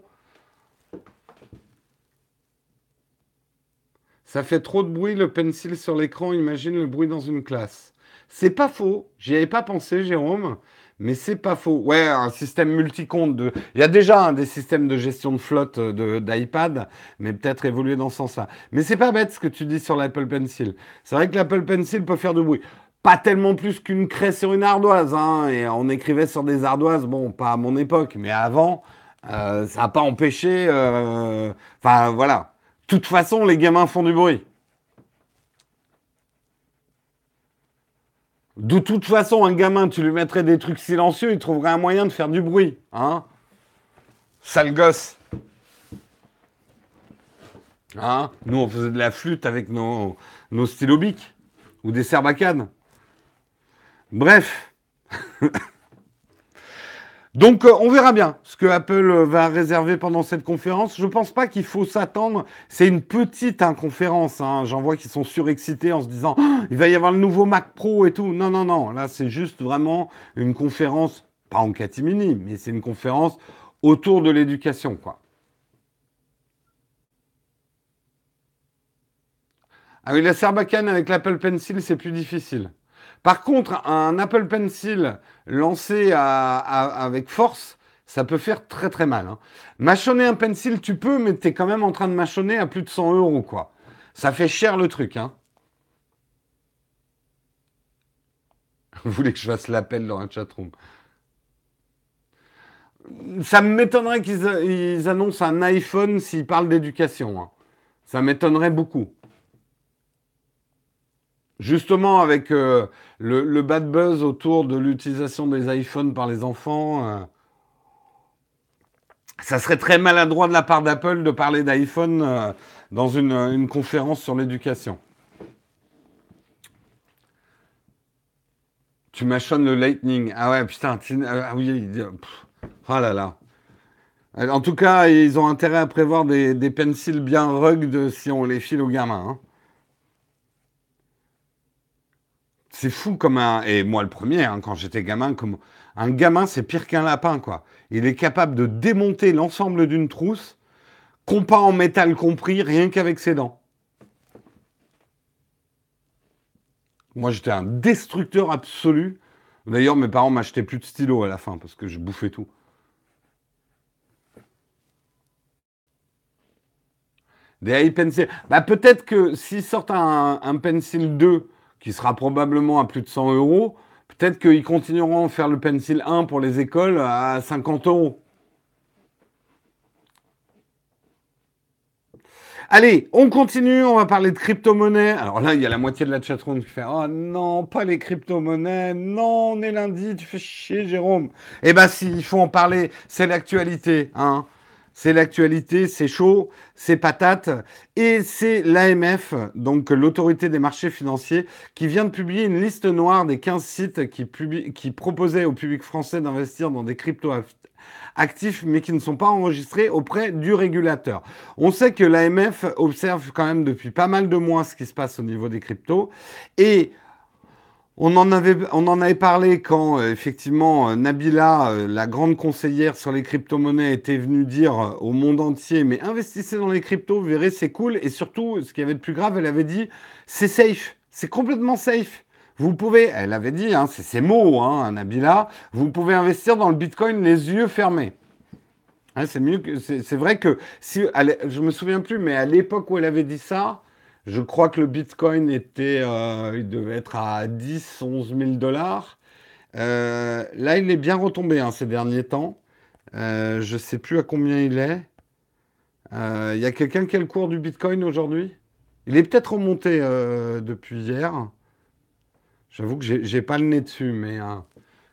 Ça fait trop de bruit le pencil sur l'écran, imagine le bruit dans une classe. C'est pas faux. J'y avais pas pensé, Jérôme. Mais c'est pas faux. Ouais, un système multicompte. De... Il y a déjà des systèmes de gestion de flotte d'iPad, mais peut-être évoluer dans ce sens-là. Mais c'est pas bête ce que tu dis sur l'Apple Pencil. C'est vrai que l'Apple Pencil peut faire du bruit. Pas tellement plus qu'une craie sur une ardoise. Hein, et on écrivait sur des ardoises, bon, pas à mon époque, mais avant, euh, ça n'a pas empêché. Euh, enfin, voilà. Toute façon, les gamins font du bruit. De toute façon, un gamin, tu lui mettrais des trucs silencieux, il trouverait un moyen de faire du bruit. Hein Sale gosse. Hein Nous, on faisait de la flûte avec nos, nos stylobiques ou des serbacanes. Bref. Donc, euh, on verra bien ce que Apple euh, va réserver pendant cette conférence. Je ne pense pas qu'il faut s'attendre. C'est une petite conférence. Hein. J'en vois qui sont surexcités en se disant oh, il va y avoir le nouveau Mac Pro et tout. Non, non, non. Là, c'est juste vraiment une conférence, pas en catimini, mais c'est une conférence autour de l'éducation, quoi. Ah oui, la Serbacane avec l'Apple Pencil, c'est plus difficile. Par contre, un Apple Pencil lancé avec force, ça peut faire très très mal. Hein. Mâchonner un pencil, tu peux, mais tu es quand même en train de mâchonner à plus de 100 euros, quoi. Ça fait cher le truc, hein. Vous voulez que je fasse l'appel dans un chatroom? Ça m'étonnerait qu'ils annoncent un iPhone s'ils parlent d'éducation. Hein. Ça m'étonnerait beaucoup. Justement, avec euh, le, bad buzz autour de l'utilisation des iPhones par les enfants, euh, ça serait très maladroit de la part d'Apple de parler d'iPhone euh, dans une, conférence sur l'éducation. Tu mâchonnes le Lightning. Ah ouais, putain. Ah oui. Oh là là. En tout cas, ils ont intérêt à prévoir des, des pencils bien rugged si on les file aux gamins. Hein. C'est fou comme un. Et moi, le premier, hein, quand j'étais gamin, comme un gamin, c'est pire qu'un lapin, quoi. Il est capable de démonter l'ensemble d'une trousse, compas en métal compris, rien qu'avec ses dents. Moi, j'étais un destructeur absolu. D'ailleurs, mes parents m'achetaient plus de stylos à la fin parce que je bouffais tout. Des iPencil. Bah, peut-être que s'ils sortent un Pencil 2 qui sera probablement à plus de 100 euros, peut-être qu'ils continueront à faire le Pencil 1 pour les écoles à 50 euros. Allez, on continue, on va parler de crypto-monnaie. Alors là, il y a la moitié de la chatroom qui fait Oh non, pas les crypto-monnaies. Non, on est lundi, tu fais chier, Jérôme. Eh ben si, il faut en parler, c'est l'actualité. Hein. C'est l'actualité, c'est chaud, c'est patate. Et c'est l'AMF, donc l'autorité des marchés financiers, qui vient de publier une liste noire des 15 sites qui, proposaient au public français d'investir dans des crypto actifs, mais qui ne sont pas enregistrés auprès du régulateur. On sait que l'AMF observe quand même depuis pas mal de mois ce qui se passe au niveau des cryptos. Et on en, avait, parlé quand euh, effectivement euh, Nabila, euh, la grande conseillère sur les crypto-monnaies, était venue dire au monde entier mais investissez dans les cryptos, vous verrez, c'est cool. Et surtout, ce qui avait de plus grave, elle avait dit c'est safe, c'est complètement safe. Vous pouvez, elle avait dit, hein, c'est ses mots, hein, Nabila, vous pouvez investir dans le Bitcoin les yeux fermés. Hein, c'est mieux que, c'est vrai que si, je me souviens plus, mais à l'époque où elle avait dit ça, je crois que le Bitcoin était, euh, il devait être à 10, 11 000 dollars. Euh, là, il est bien retombé hein, ces derniers temps. Euh, je ne sais plus à combien il est. Il y a quelqu'un qui a le cours du Bitcoin aujourd'hui? Il est peut-être remonté depuis hier. J'avoue que j'ai pas le nez dessus, mais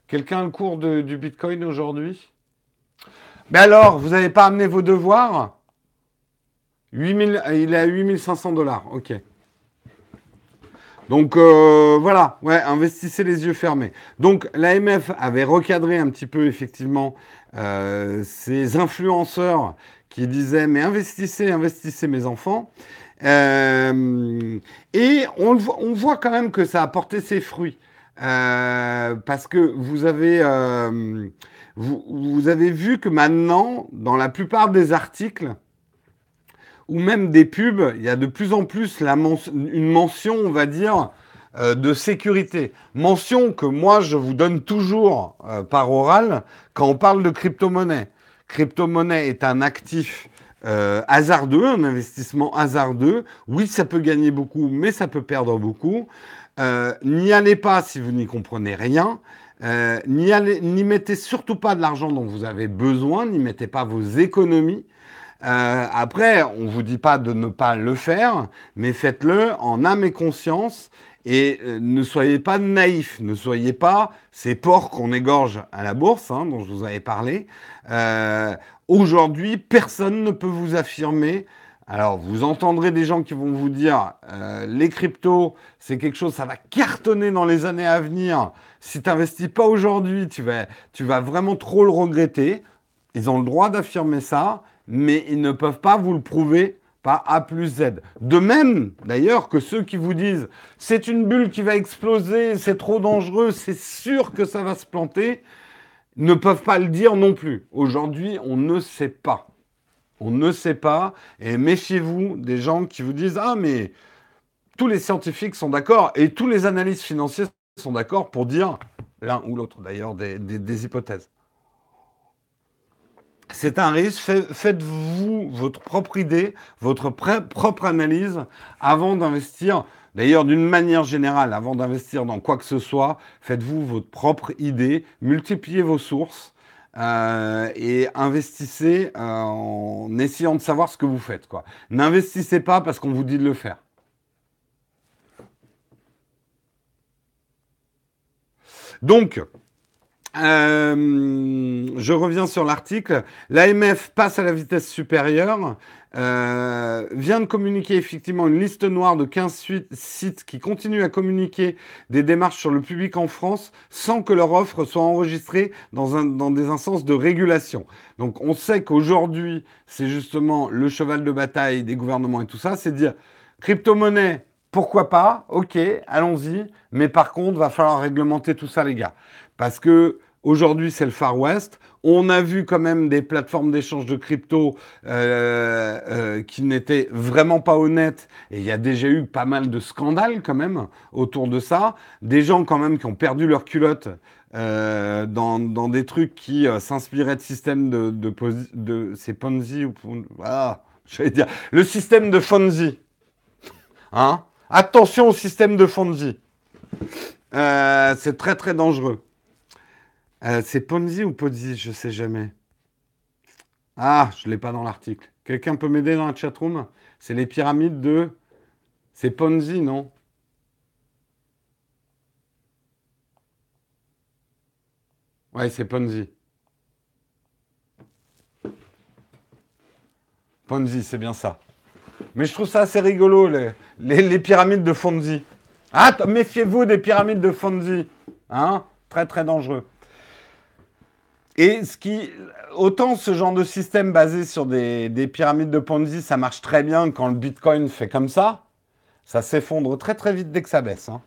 quelqu'un a le cours du Bitcoin aujourd'hui? Mais alors, vous n'avez pas amené vos devoirs? Il est à 8500 dollars, ok. Donc euh, voilà, ouais, investissez les yeux fermés. Donc l'AMF avait recadré un petit peu effectivement euh, ces influenceurs qui disaient mais investissez, investissez mes enfants. Euh, et on, voit quand même que ça a porté ses fruits. parce que vous avez, vous, avez vu que maintenant, dans la plupart des articles, ou même des pubs, il y a de plus en plus la une mention, on va dire, euh, de sécurité. Mention que moi, je vous donne toujours euh, par oral quand on parle de crypto-monnaie. Crypto-monnaie est un actif euh, hasardeux, un investissement hasardeux. Oui, ça peut gagner beaucoup, mais ça peut perdre beaucoup. n'y allez pas si vous n'y comprenez rien. n'y mettez surtout pas de l'argent dont vous avez besoin, n'y mettez pas vos économies. Euh, après, on ne vous dit pas de ne pas le faire, mais faites-le en âme et conscience et euh, ne soyez pas naïfs, ne soyez pas ces porcs qu'on égorge à la bourse, hein, dont je vous avais parlé. Euh, aujourd'hui, personne ne peut vous affirmer. Alors, vous entendrez des gens qui vont vous dire les cryptos, c'est quelque chose, ça va cartonner dans les années à venir. Si tu n'investis pas aujourd'hui, tu vas, tu vas vraiment trop le regretter. Ils ont le droit d'affirmer ça mais ils ne peuvent pas vous le prouver par A plus Z. De même, d'ailleurs, que ceux qui vous disent c'est une bulle qui va exploser, c'est trop dangereux, c'est sûr que ça va se planter, ne peuvent pas le dire non plus. Aujourd'hui, on ne sait pas. On ne sait pas. Et méfiez-vous des gens qui vous disent ah mais tous les scientifiques sont d'accord et tous les analystes financiers sont d'accord pour dire l'un ou l'autre d'ailleurs des hypothèses. C'est un risque. Faites-vous votre propre idée, votre propre analyse avant d'investir. D'ailleurs, d'une manière générale, avant d'investir dans quoi que ce soit, faites-vous votre propre idée, multipliez vos sources euh, et investissez euh, en essayant de savoir ce que vous faites. N'investissez pas parce qu'on vous dit de le faire. Donc, Euh, je reviens sur l'article. L'AMF passe à la vitesse supérieure. Euh, vient de communiquer effectivement une liste noire de 15 sites qui continuent à communiquer des démarches sur le public en France sans que leur offre soit enregistrée dans, un, dans des instances de régulation. Donc on sait qu'aujourd'hui, c'est justement le cheval de bataille des gouvernements et tout ça, c'est dire crypto-monnaie, pourquoi pas, ok, allons-y, mais par contre, va falloir réglementer tout ça les gars. Parce que aujourd'hui, c'est le Far West. On a vu quand même des plateformes d'échange de crypto euh, euh, qui n'étaient vraiment pas honnêtes. Et il y a déjà eu pas mal de scandales quand même autour de ça. Des gens quand même qui ont perdu leur culotte euh, dans, des trucs qui s'inspiraient de systèmes de c'est Ponzi ou ah, j'allais dire le système de Fonzi. Hein? Attention au système de Fonzi. c'est très très dangereux. Euh, c'est Ponzi ou Ponzi Je sais jamais. Ah, je ne l'ai pas dans l'article. Quelqu'un peut m'aider dans la chatroom? C'est les pyramides de. C'est Ponzi, non? Ouais, c'est Ponzi. Ponzi, c'est bien ça. Mais je trouve ça assez rigolo, les, les, pyramides de Fonzi. Ah, méfiez-vous des pyramides de Fonzi. Hein? Très, très dangereux. Et ce qui, autant ce genre de système basé sur des, pyramides de Ponzi, ça marche très bien quand le Bitcoin fait comme ça, ça s'effondre très très vite dès que ça baisse. Hein.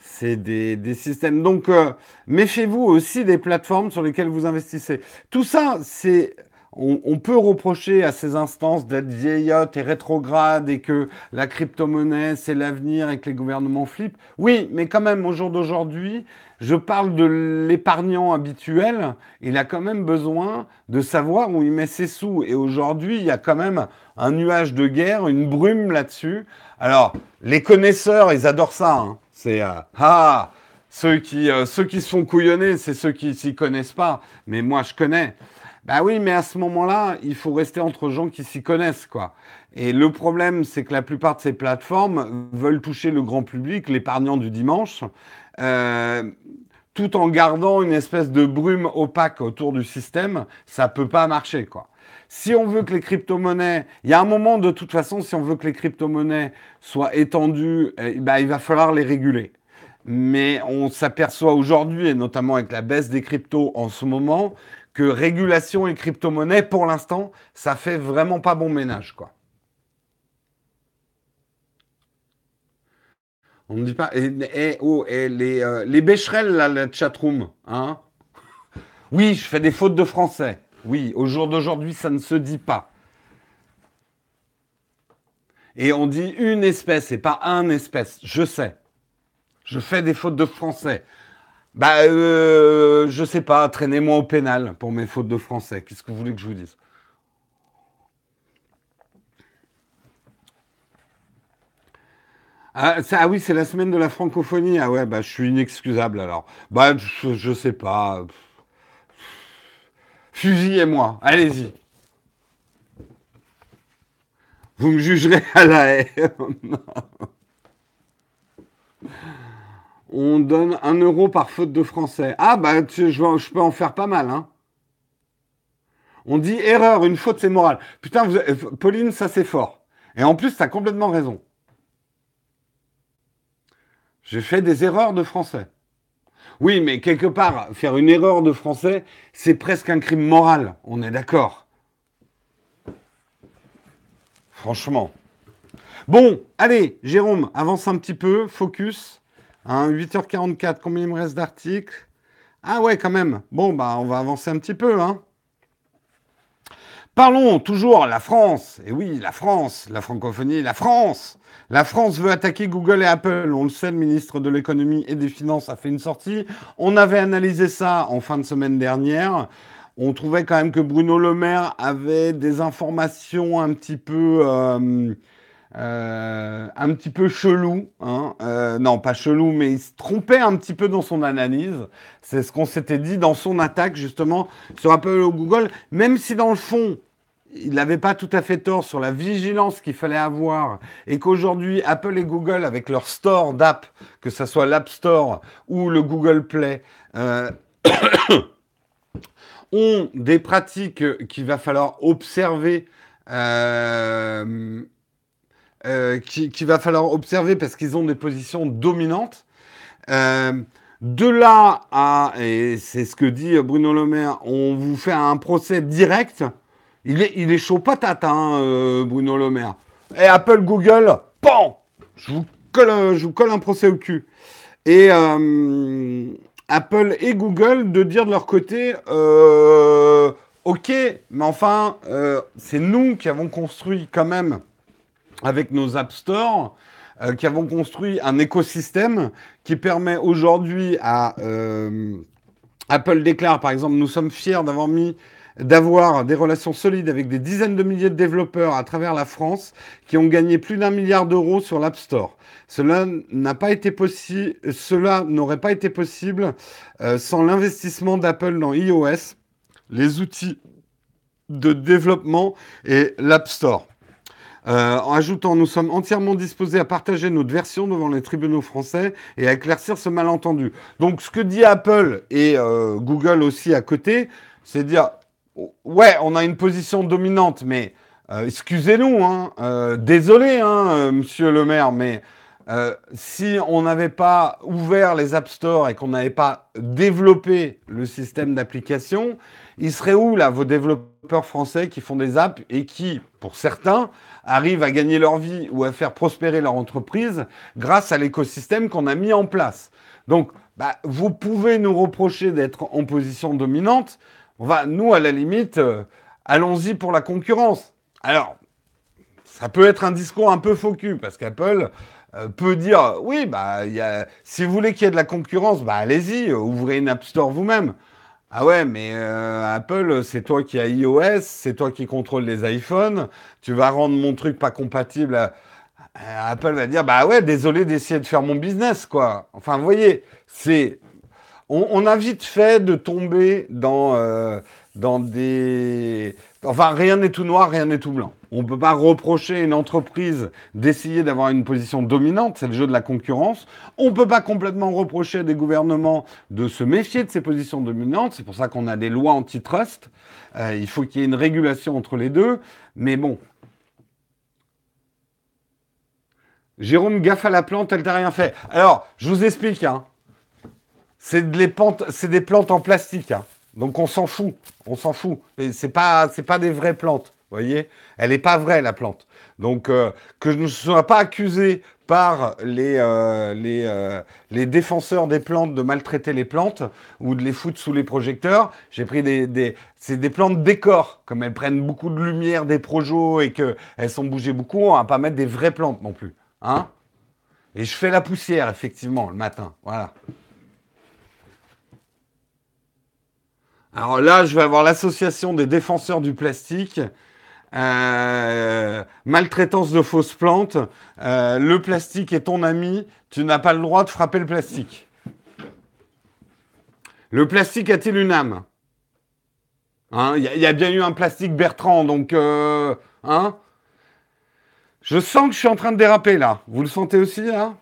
C'est des, systèmes. Donc, euh, méfiez-vous aussi des plateformes sur lesquelles vous investissez. Tout ça, c'est on, peut reprocher à ces instances d'être vieillottes et rétrogrades et que la crypto-monnaie, c'est l'avenir et que les gouvernements flippent. Oui, mais quand même, au jour d'aujourd'hui, je parle de l'épargnant habituel. Il a quand même besoin de savoir où il met ses sous. Et aujourd'hui, il y a quand même un nuage de guerre, une brume là-dessus. Alors, les connaisseurs, ils adorent ça. Hein. C'est euh, ah, ceux qui, euh, ceux se font c'est ceux qui s'y connaissent pas. Mais moi, je connais. Bah oui, mais à ce moment-là, il faut rester entre gens qui s'y connaissent, quoi. Et le problème, c'est que la plupart de ces plateformes veulent toucher le grand public, l'épargnant du dimanche, euh, tout en gardant une espèce de brume opaque autour du système. Ça peut pas marcher, quoi. Si on veut que les crypto-monnaies, il y a un moment de toute façon, si on veut que les crypto-monnaies soient étendues, eh, bah, il va falloir les réguler. Mais on s'aperçoit aujourd'hui, et notamment avec la baisse des cryptos en ce moment, que régulation et crypto-monnaie, pour l'instant, ça fait vraiment pas bon ménage, quoi. On ne dit pas. Oh, les, euh, les bécherelles, là, la chatroom, hein Oui, je fais des fautes de français. Oui, au jour d'aujourd'hui, ça ne se dit pas. Et on dit une espèce et pas un espèce. Je sais. Je fais des fautes de français. Bah, euh, je sais pas, traînez-moi au pénal pour mes fautes de français. Qu'est-ce que vous voulez que je vous dise? Ah, ah, oui, c'est la semaine de la francophonie. Ah ouais, bah je suis inexcusable alors. Bah je, je sais pas. Fusillez-moi, allez-y. Vous me jugerez à la haie. On donne un euro par faute de français. Ah, bah, je, peux en faire pas mal, hein. On dit erreur, une faute, c'est moral. Putain, Pauline, ça c'est fort. Et en plus, tu as complètement raison. J'ai fait des erreurs de français. Oui, mais quelque part, faire une erreur de français, c'est presque un crime moral. On est d'accord. Franchement. Bon, allez, Jérôme, avance un petit peu, focus. 8h44, hein, combien il me reste d'articles? Ah ouais, quand même. Bon, bah, on va avancer un petit peu. Hein. Parlons toujours la France. Et oui, la France, la francophonie, la France. La France veut attaquer Google et Apple. On le sait, le ministre de l'économie et des finances a fait une sortie. On avait analysé ça en fin de semaine dernière. On trouvait quand même que Bruno Le Maire avait des informations un petit peu... Euh, euh, un petit peu chelou, hein. euh, non pas chelou, mais il se trompait un petit peu dans son analyse. C'est ce qu'on s'était dit dans son attaque justement sur Apple ou Google, même si dans le fond, il n'avait pas tout à fait tort sur la vigilance qu'il fallait avoir et qu'aujourd'hui, Apple et Google, avec leur store d'app, que ce soit l'App Store ou le Google Play, euh, ont des pratiques qu'il va falloir observer. Euh, euh, qu'il va falloir observer parce qu'ils ont des positions dominantes. Euh, de là à, et c'est ce que dit Bruno Le Maire, on vous fait un procès direct. Il est, chaud patate, hein, Bruno Le Maire. Et Apple, Google, PAN je vous, colle, je vous colle un procès au cul. Et Apple et Google de dire de leur côté, euh, ok, mais enfin, euh, c'est nous qui avons construit quand même, avec nos App Store, euh, qui avons construit un écosystème qui permet aujourd'hui à... Apple déclare, par exemple, nous sommes fiers d'avoir mis d'avoir des relations solides avec des dizaines de milliers de développeurs à travers la France qui ont gagné plus d'un milliard d'euros sur l'App Store. Cela n'a pas été possible, cela n'aurait pas été possible euh, sans l'investissement d'Apple dans iOS, les outils de développement et l'App Store. Euh, en ajoutant, nous sommes entièrement disposés à partager notre version devant les tribunaux français et à éclaircir ce malentendu. Donc, ce que dit Apple et euh, Google aussi à côté, c'est dire, ouais, on a une position dominante, mais excusez-nous, hein, désolé, hein, monsieur le maire, mais euh, si on n'avait pas ouvert les App Store et qu'on n'avait pas développé le système d'application, il serait où là vos développeurs français qui font des apps et qui, pour certains, arrivent à gagner leur vie ou à faire prospérer leur entreprise grâce à l'écosystème qu'on a mis en place. Donc, bah, vous pouvez nous reprocher d'être en position dominante. Va, nous, à la limite, euh, allons-y pour la concurrence. Alors, ça peut être un discours un peu faux cul parce qu'Apple euh, peut dire oui, bah, si vous voulez qu'il y ait de la concurrence, bah, allez-y, ouvrez une App Store vous-même. Ah ouais, mais euh, Apple, c'est toi qui as iOS, c'est toi qui contrôle les iPhones, tu vas rendre mon truc pas compatible. Apple va dire bah ouais, désolé d'essayer de faire mon business, quoi. Enfin, vous voyez, c'est. On, a vite fait de tomber dans, euh, dans des. Enfin, rien n'est tout noir, rien n'est tout blanc. On ne peut pas reprocher à une entreprise d'essayer d'avoir une position dominante, c'est le jeu de la concurrence. On ne peut pas complètement reprocher à des gouvernements de se méfier de ces positions dominantes, c'est pour ça qu'on a des lois antitrust. Euh, il faut qu'il y ait une régulation entre les deux, mais bon. Jérôme, gaffe à la plante, elle t'a rien fait. Alors, je vous explique, hein. c'est des plantes en plastique, hein. Donc on s'en fout, on s'en fout. C'est pas, pas des vraies plantes voyez? Elle n'est pas vraie, la plante. Donc, euh, que je ne sois pas accusé par les, euh, les, euh, les, défenseurs des plantes de maltraiter les plantes ou de les foutre sous les projecteurs. J'ai pris des, des c'est des plantes décor, comme elles prennent beaucoup de lumière des projos et qu'elles sont bougées beaucoup, on va pas mettre des vraies plantes non plus. Hein? Et je fais la poussière, effectivement, le matin. Voilà. Alors là, je vais avoir l'association des défenseurs du plastique. Euh, maltraitance de fausses plantes, euh, le plastique est ton ami, tu n'as pas le droit de frapper le plastique. Le plastique a-t-il une âme? Hein, Il y, a bien eu un plastique Bertrand, donc... Euh, hein? Je sens que je suis en train de déraper là. Vous le sentez aussi là?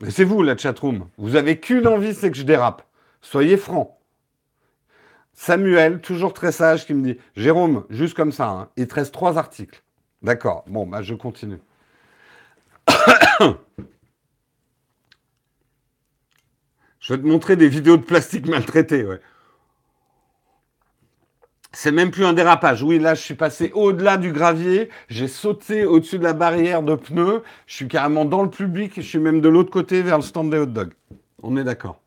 Mais c'est vous la chatroom. Vous avez qu'une envie, c'est que je dérape. Soyez francs. Samuel, toujours très sage, qui me dit Jérôme, juste comme ça, hein, il te trois articles. D'accord, bon, bah, je continue. je vais te montrer des vidéos de plastique maltraité. C'est même plus un dérapage. Oui, là, je suis passé au-delà du gravier. J'ai sauté au-dessus de la barrière de pneus. Je suis carrément dans le public. Je suis même de l'autre côté vers le stand des hot dogs. On est d'accord.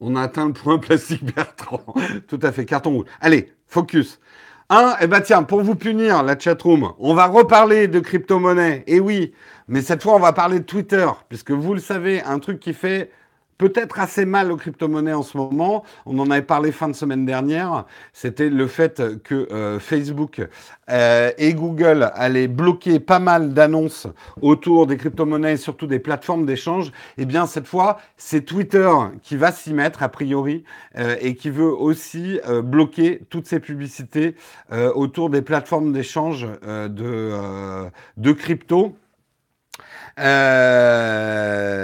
On a atteint le point plastique Bertrand. Tout à fait, carton rouge. Allez, focus. Un, eh ben tiens, pour vous punir, la chatroom, on va reparler de crypto-monnaie. Et oui, mais cette fois, on va parler de Twitter, puisque vous le savez, un truc qui fait peut-être assez mal aux crypto-monnaies en ce moment. On en avait parlé fin de semaine dernière. C'était le fait que euh, Facebook euh, et Google allaient bloquer pas mal d'annonces autour des crypto-monnaies et surtout des plateformes d'échange. Eh bien, cette fois, c'est Twitter qui va s'y mettre, a priori, euh, et qui veut aussi bloquer toutes ces publicités autour des plateformes d'échange de, de crypto. Euh,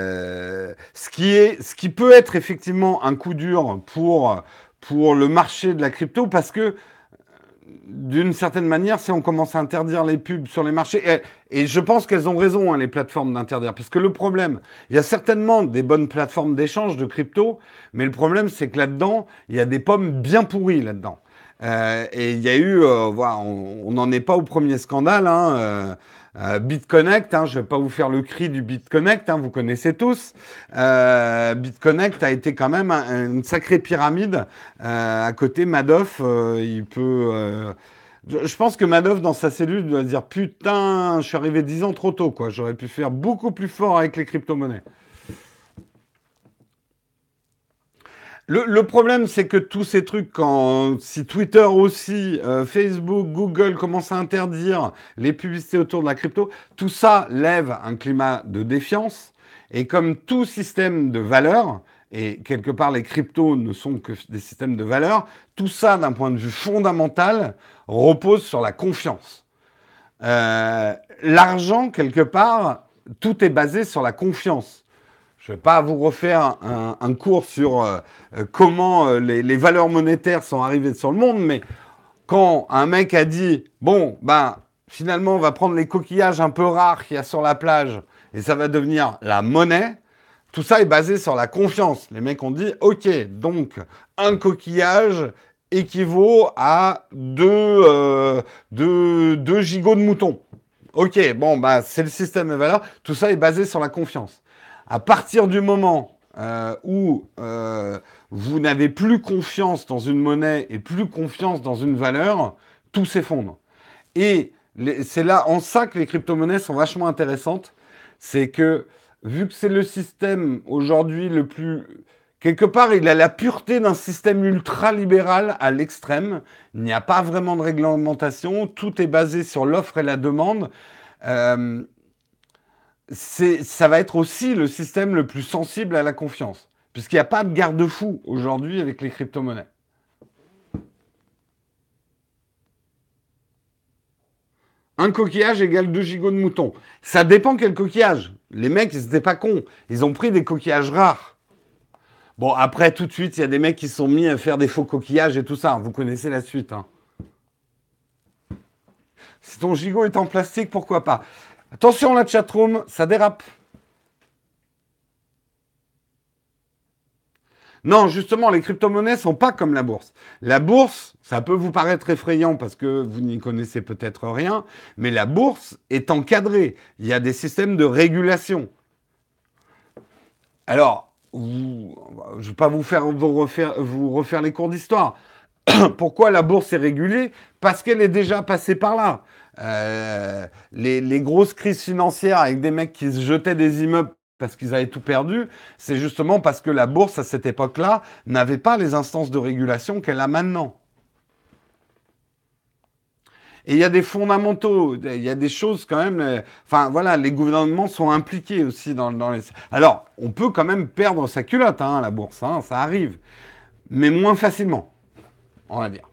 ce, qui est, ce qui peut être effectivement un coup dur pour, pour le marché de la crypto parce que d'une certaine manière, si on commence à interdire les pubs sur les marchés, et, je pense qu'elles ont raison, hein, les plateformes d'interdire, parce que le problème, il y a certainement des bonnes plateformes d'échange de crypto, mais le problème, c'est que là-dedans, il y a des pommes bien pourries là-dedans. Euh, et il y a eu, euh, voilà, on n'en est pas au premier scandale, hein, euh, BitConnect, hein, je ne vais pas vous faire le cri du BitConnect, hein, vous connaissez tous. Euh, BitConnect a été quand même une sacrée pyramide. Euh, à côté, Madoff, il peut. je pense que Madoff, dans sa cellule, doit dire Putain, je suis arrivé dix ans trop tôt, quoi. J'aurais pu faire beaucoup plus fort avec les crypto-monnaies. Le, problème, c'est que tous ces trucs, quand si Twitter aussi, euh, Facebook, Google commencent à interdire les publicités autour de la crypto, tout ça lève un climat de défiance. Et comme tout système de valeur, et quelque part les cryptos ne sont que des systèmes de valeur, tout ça, d'un point de vue fondamental, repose sur la confiance. Euh, l'argent, quelque part, tout est basé sur la confiance. Je ne vais pas vous refaire un, cours sur euh, comment euh, les, valeurs monétaires sont arrivées sur le monde, mais quand un mec a dit bon, ben finalement on va prendre les coquillages un peu rares qu'il y a sur la plage et ça va devenir la monnaie, tout ça est basé sur la confiance. Les mecs ont dit ok, donc un coquillage équivaut à deux, gigots de moutons. Ok, bon, bah, c'est le système de valeurs. Tout ça est basé sur la confiance. À partir du moment euh, où euh, vous n'avez plus confiance dans une monnaie et plus confiance dans une valeur, tout s'effondre. Et c'est là en ça que les crypto-monnaies sont vachement intéressantes. C'est que vu que c'est le système aujourd'hui le plus... Quelque part, il a la pureté d'un système ultra-libéral à l'extrême. Il n'y a pas vraiment de réglementation. Tout est basé sur l'offre et la demande. Euh, ça va être aussi le système le plus sensible à la confiance, puisqu'il n'y a pas de garde-fou aujourd'hui avec les crypto-monnaies. Un coquillage égale 2 gigots de mouton. Ça dépend quel coquillage. Les mecs, ils n'étaient pas cons. Ils ont pris des coquillages rares. Bon, après, tout de suite, il y a des mecs qui sont mis à faire des faux coquillages et tout ça. Vous connaissez la suite. Hein. Si ton gigot est en plastique, pourquoi pas? Attention la chatroom, ça dérape. Non, justement, les crypto-monnaies sont pas comme la bourse. La bourse, ça peut vous paraître effrayant parce que vous n'y connaissez peut-être rien, mais la bourse est encadrée. Il y a des systèmes de régulation. Alors, je ne vais pas vous faire vous refaire, vous refaire les cours d'histoire. Pourquoi la bourse est régulée? Parce qu'elle est déjà passée par là. Euh, les, grosses crises financières avec des mecs qui se jetaient des immeubles parce qu'ils avaient tout perdu, c'est justement parce que la bourse à cette époque-là n'avait pas les instances de régulation qu'elle a maintenant. Et il y a des fondamentaux, il y a des choses quand même. Enfin voilà, les gouvernements sont impliqués aussi dans, les. Alors, on peut quand même perdre sa culotte, hein, la bourse, hein, ça arrive, mais moins facilement, on va dire.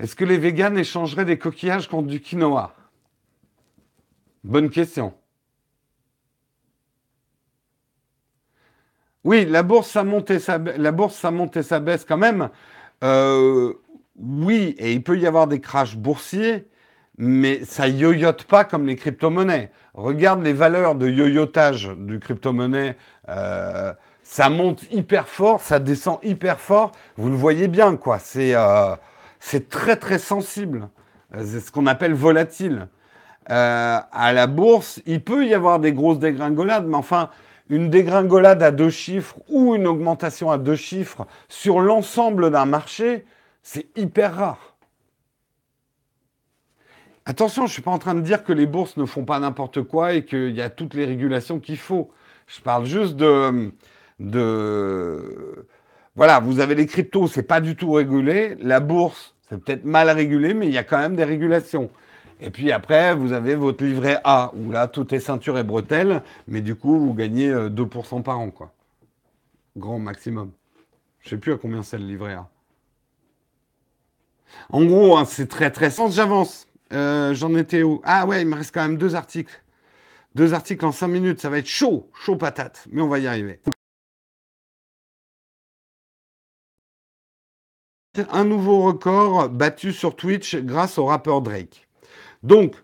Est-ce que les véganes échangeraient des coquillages contre du quinoa? Bonne question. Oui, la bourse, ça monte et ça, la baisse quand même. Euh, oui, et il peut y avoir des crashs boursiers, mais ça yoyote pas comme les crypto-monnaies. Regarde les valeurs de yoyotage du crypto-monnaie. Euh, ça monte hyper fort, ça descend hyper fort. Vous le voyez bien, quoi. C'est euh, c'est très très sensible. C'est ce qu'on appelle volatile. Euh, à la bourse, il peut y avoir des grosses dégringolades, mais enfin, une dégringolade à deux chiffres ou une augmentation à deux chiffres sur l'ensemble d'un marché, C'est hyper rare. Attention, je ne suis pas en train de dire que les bourses ne font pas n'importe quoi et qu'il y a toutes les régulations qu'il faut. Je parle juste de, de... Voilà, vous avez les cryptos, c'est pas du tout régulé. La bourse, c'est peut-être mal régulé, mais il y a quand même des régulations. Et puis après, vous avez votre livret A, où là, tout est ceinture et bretelles, mais du coup, vous gagnez 2% euh, par an, quoi. Grand maximum. Je sais plus à combien c'est le livret A. En gros, hein, c'est très très simple. J'avance. Euh, j'en étais où? Ah ouais, il me reste quand même deux articles. Deux articles en cinq minutes. Ça va être chaud, chaud patate. Mais on va y arriver. Un nouveau record battu sur Twitch grâce au rappeur Drake. Donc,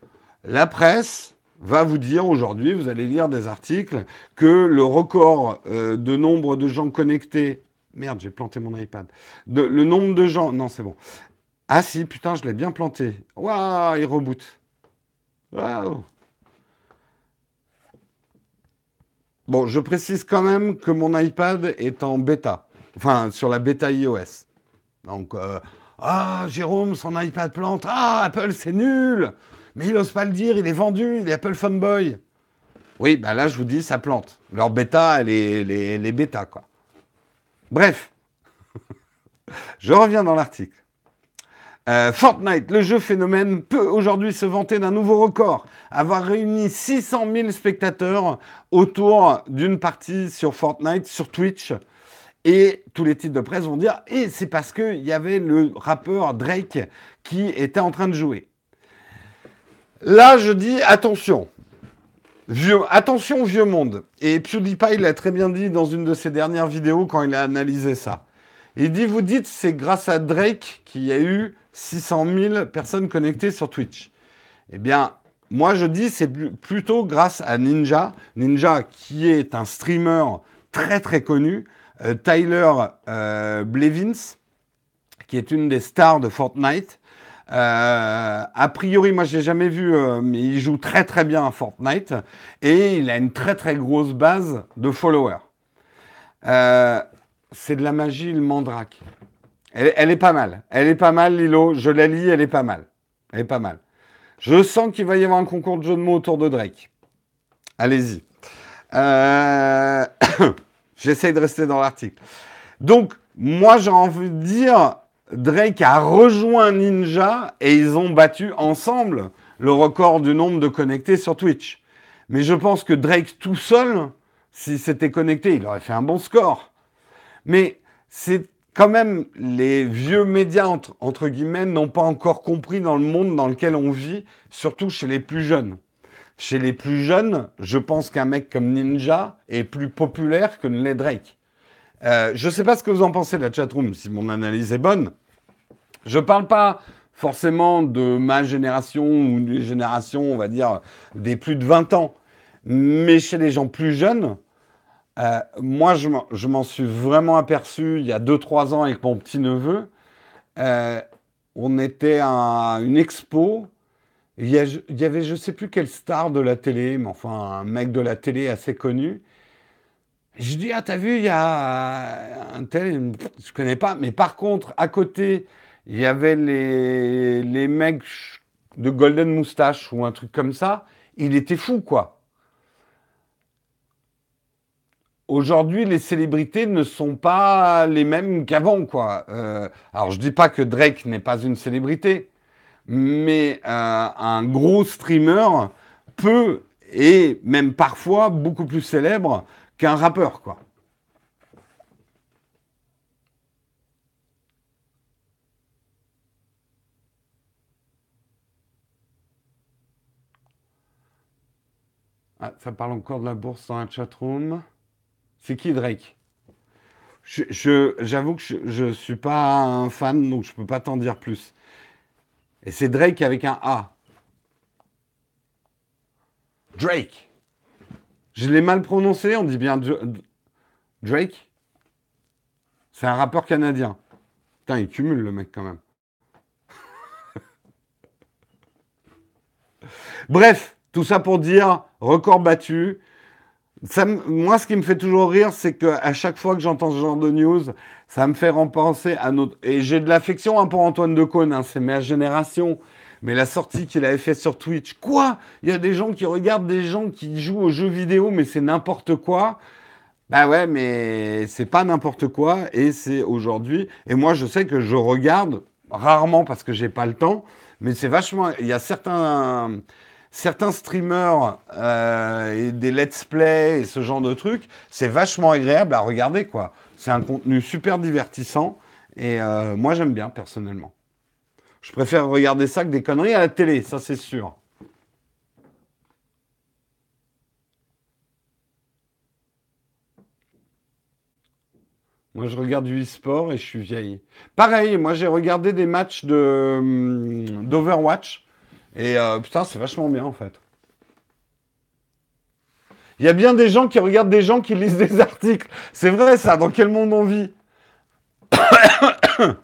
la presse va vous dire aujourd'hui, vous allez lire des articles, que le record euh, de nombre de gens connectés. Merde, j'ai planté mon iPad. le nombre de gens. Non, c'est bon. Ah si, putain, je l'ai bien planté. Waouh, il reboot. Waouh. Bon, je précise quand même que mon iPad est en bêta. Enfin, sur la bêta iOS. Donc, euh, ah, Jérôme, son iPad plante. Ah, Apple, c'est nul. Mais il n'ose pas le dire, il est vendu, il est Apple Fanboy. Oui, ben là, je vous dis, ça plante. Leur bêta, elle est, bêta, quoi. Bref. je reviens dans l'article. Euh, Fortnite, le jeu phénomène, peut aujourd'hui se vanter d'un nouveau record, avoir réuni 600 000 spectateurs autour d'une partie sur Fortnite, sur Twitch. Et tous les titres de presse vont dire, et c'est parce qu'il y avait le rappeur Drake qui était en train de jouer. Là, je dis attention. Vieux, attention, vieux monde. Et PewDiePie l'a très bien dit dans une de ses dernières vidéos quand il a analysé ça. Il dit, vous dites, c'est grâce à Drake qu'il y a eu 600 000 personnes connectées sur Twitch. Eh bien, moi je dis c'est plutôt grâce à Ninja. Ninja qui est un streamer très très connu. Euh, Tyler euh, Blevins, qui est une des stars de Fortnite. Euh, a priori, moi je l'ai jamais vu, mais il joue très très bien à Fortnite et il a une très très grosse base de followers. c'est de la magie, le mandrake. Elle, est pas mal. Elle est pas mal, Lilo. Je la lis, elle est pas mal. Elle est pas mal. Je sens qu'il va y avoir un concours de jeux de mots autour de Drake. Allez-y. J'essaye de rester dans l'article. Donc, moi, j'ai envie de dire, Drake a rejoint Ninja et ils ont battu ensemble le record du nombre de connectés sur Twitch. Mais je pense que Drake tout seul, s'il s'était connecté, il aurait fait un bon score. Mais c'est quand même, les vieux médias, entre, guillemets, n'ont pas encore compris dans le monde dans lequel on vit, surtout chez les plus jeunes. Chez les plus jeunes, je pense qu'un mec comme Ninja est plus populaire que ne Drake. Euh, je ne sais pas ce que vous en pensez, la chatroom, si mon analyse est bonne. Je ne parle pas forcément de ma génération ou des générations, on va dire, des plus de 20 ans. Mais chez les gens plus jeunes, euh, moi, je m'en suis vraiment aperçu il y a 2-3 ans avec mon petit-neveu. Euh, on était à une expo. Il y, avait, je ne sais plus quelle star de la télé, mais enfin un mec de la télé assez connu. Je dis, ah, t'as vu, il y a un tel, je connais pas, mais par contre, à côté, il y avait les, les mecs de Golden Moustache ou un truc comme ça. Il était fou, quoi. aujourd'hui, les célébrités ne sont pas les mêmes qu'avant, quoi. Euh, alors, je dis pas que Drake n'est pas une célébrité, mais euh, un gros streamer peut et même parfois beaucoup plus célèbre qu'un rappeur, quoi. Ah, ça parle encore de la bourse dans la chatroom. C'est qui Drake? J'avoue que je ne suis pas un fan, donc je ne peux pas t'en dire plus. Et c'est Drake avec un A. Drake. Je l'ai mal prononcé, on dit bien Drake. C'est un rappeur canadien. Putain, il cumule le mec quand même. Bref, tout ça pour dire, record battu moi, ce qui me fait toujours rire, c'est qu'à chaque fois que j'entends ce genre de news, Ça me fait repenser à notre... Et j'ai de l'affection hein, pour Antoine Decaune, hein, c'est ma génération. Mais la sortie qu'il avait faite sur Twitch, quoi? Il y a des gens qui regardent des gens qui jouent aux jeux vidéo, mais c'est n'importe quoi. Bah ouais, mais c'est pas n'importe quoi, et c'est aujourd'hui. Et moi, je sais que je regarde rarement parce que j'ai pas le temps, mais c'est vachement. Il y a certains certains streamers euh, et des let's play et ce genre de trucs, c'est vachement agréable à regarder, quoi. C'est un contenu super divertissant et euh, moi j'aime bien personnellement. Je préfère regarder ça que des conneries à la télé, ça c'est sûr. Moi, je regarde du e-sport et je suis vieille. Pareil, moi, j'ai regardé des matchs de, hum, d'Overwatch. Et euh, putain, c'est vachement bien en fait. Il y a bien des gens qui regardent des gens qui lisent des articles. C'est vrai ça, dans quel monde on vit?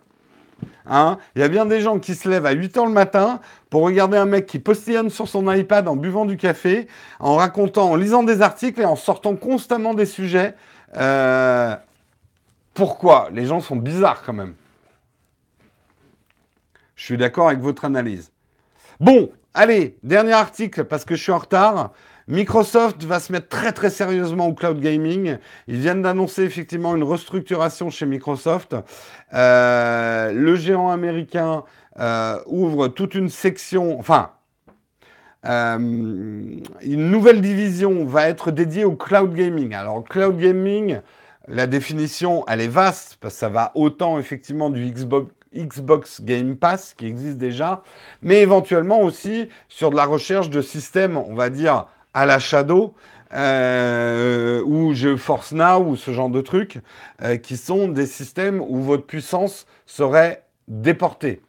Hein? Il y a bien des gens qui se lèvent à 8 h le matin pour regarder un mec qui postillonne sur son iPad en buvant du café, en racontant, en lisant des articles et en sortant constamment des sujets. Euh, pourquoi? Les gens sont bizarres quand même. Je suis d'accord avec votre analyse. Bon, allez, dernier article parce que je suis en retard. Microsoft va se mettre très très sérieusement au cloud gaming. Ils viennent d'annoncer effectivement une restructuration chez Microsoft. Euh, le géant américain euh, ouvre toute une section, enfin, euh, une nouvelle division va être dédiée au cloud gaming. Alors, cloud gaming, la définition, elle est vaste parce que ça va autant effectivement du Xbox, Xbox Game Pass qui existe déjà, mais éventuellement aussi sur de la recherche de systèmes, on va dire, à la Shadow, euh, ou GeForce Now, ou ce genre de trucs, euh, qui sont des systèmes où votre puissance serait déportée.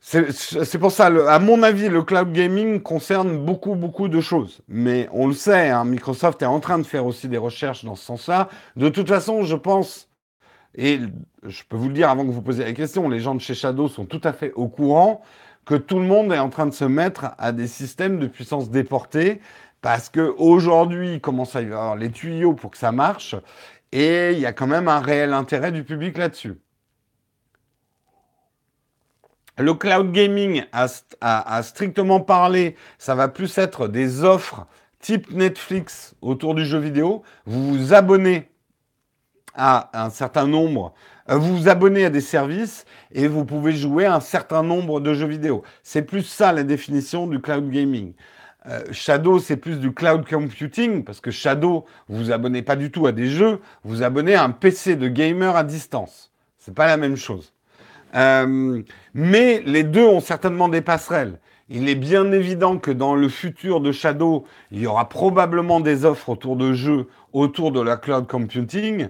C'est pour ça, à mon avis, le cloud gaming concerne beaucoup, beaucoup de choses. Mais on le sait, hein, Microsoft est en train de faire aussi des recherches dans ce sens-là. De toute façon, je pense et je peux vous le dire avant que vous posiez la question, les gens de chez Shadow sont tout à fait au courant que tout le monde est en train de se mettre à des systèmes de puissance déportée parce qu'aujourd'hui, il commence à y avoir les tuyaux pour que ça marche et il y a quand même un réel intérêt du public là-dessus. Le cloud gaming, a, strictement parlé, ça va plus être des offres type Netflix autour du jeu vidéo. Vous vous abonnez à un certain nombre, euh, vous vous abonnez à des services et vous pouvez jouer un certain nombre de jeux vidéo. C'est plus ça la définition du cloud gaming. Euh, Shadow, c'est plus du cloud computing, parce que Shadow, vous vous abonnez pas du tout à des jeux, vous vous abonnez à un PC de gamer à distance. C'est pas la même chose. Euh, mais les deux ont certainement des passerelles. Il est bien évident que dans le futur de Shadow, il y aura probablement des offres autour de jeux autour de la cloud computing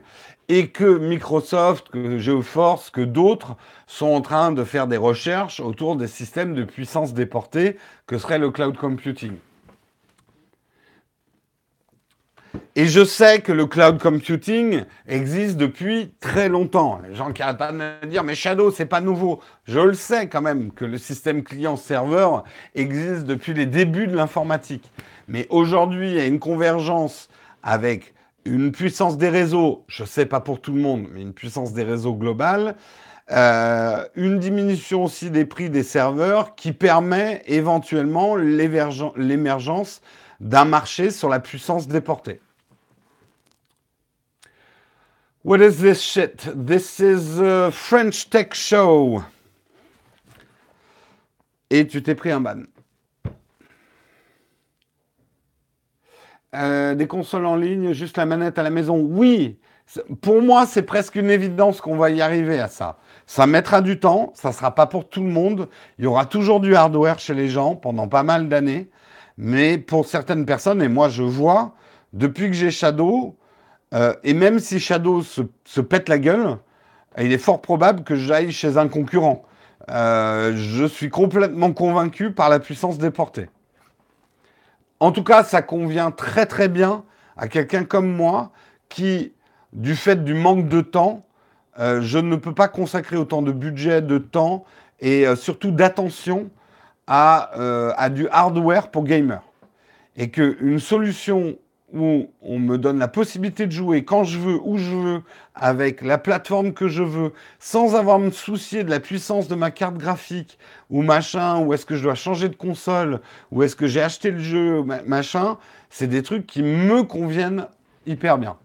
et que Microsoft, que GeoForce, que d'autres sont en train de faire des recherches autour des systèmes de puissance déportée que serait le cloud computing. Et je sais que le cloud computing existe depuis très longtemps. Les gens qui arrêtent pas de me dire, mais Shadow, c'est pas nouveau. Je le sais quand même que le système client-serveur existe depuis les débuts de l'informatique. Mais aujourd'hui, il y a une convergence avec une puissance des réseaux, je ne sais pas pour tout le monde, mais une puissance des réseaux globale, euh, une diminution aussi des prix des serveurs qui permet éventuellement l'émergence d'un marché sur la puissance déportée. What is this shit? This is a French Tech Show. Et tu t'es pris un ban. Euh, des consoles en ligne, juste la manette à la maison. Oui, pour moi, c'est presque une évidence qu'on va y arriver à ça. Ça mettra du temps, ça ne sera pas pour tout le monde. Il y aura toujours du hardware chez les gens pendant pas mal d'années. Mais pour certaines personnes, et moi je vois, depuis que j'ai Shadow, euh, et même si Shadow se, pète la gueule, il est fort probable que j'aille chez un concurrent. Euh, je suis complètement convaincu par la puissance déportée. En tout cas, ça convient très très bien à quelqu'un comme moi qui, du fait du manque de temps, euh, je ne peux pas consacrer autant de budget, de temps et euh, surtout d'attention à, euh, à, du hardware pour gamers. Et qu'une solution où on me donne la possibilité de jouer quand je veux, où je veux, avec la plateforme que je veux, sans avoir à me soucier de la puissance de ma carte graphique ou machin, ou est-ce que je dois changer de console, ou est-ce que j'ai acheté le jeu, machin, c'est des trucs qui me conviennent hyper bien.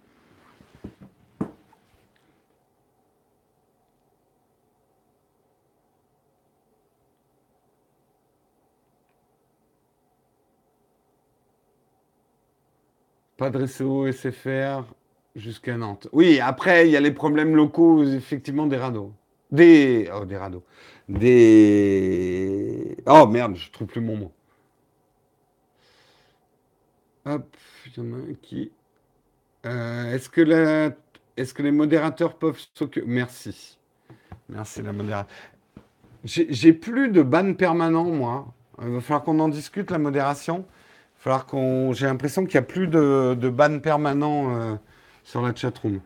Pas de réseau SFR jusqu'à Nantes. Oui, après, il y a les problèmes locaux, effectivement, des radeaux. Des. Oh, des radeaux. Des. Oh merde, je trouve plus mon mot. Hop, il y en a un qui. Euh, est-ce que, la... est que les modérateurs peuvent s'occuper? Merci. Merci, la modérateur. J'ai plus de ban permanent, moi. Il va falloir qu'on en discute, la modération falloir qu'on. J'ai l'impression qu'il n'y a plus de, de ban permanent euh, sur la chatroom.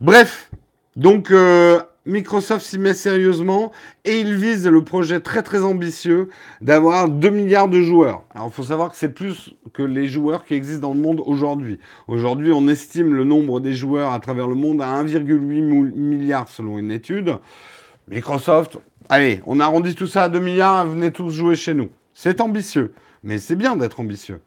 Bref, donc euh, Microsoft s'y met sérieusement et il vise le projet très très ambitieux d'avoir 2 milliards de joueurs. Alors il faut savoir que c'est plus que les joueurs qui existent dans le monde aujourd'hui. Aujourd'hui, on estime le nombre des joueurs à travers le monde à 1,8 milliard selon une étude. Microsoft, allez, on arrondit tout ça à 2 milliards, venez tous jouer chez nous. C'est ambitieux, mais c'est bien d'être ambitieux.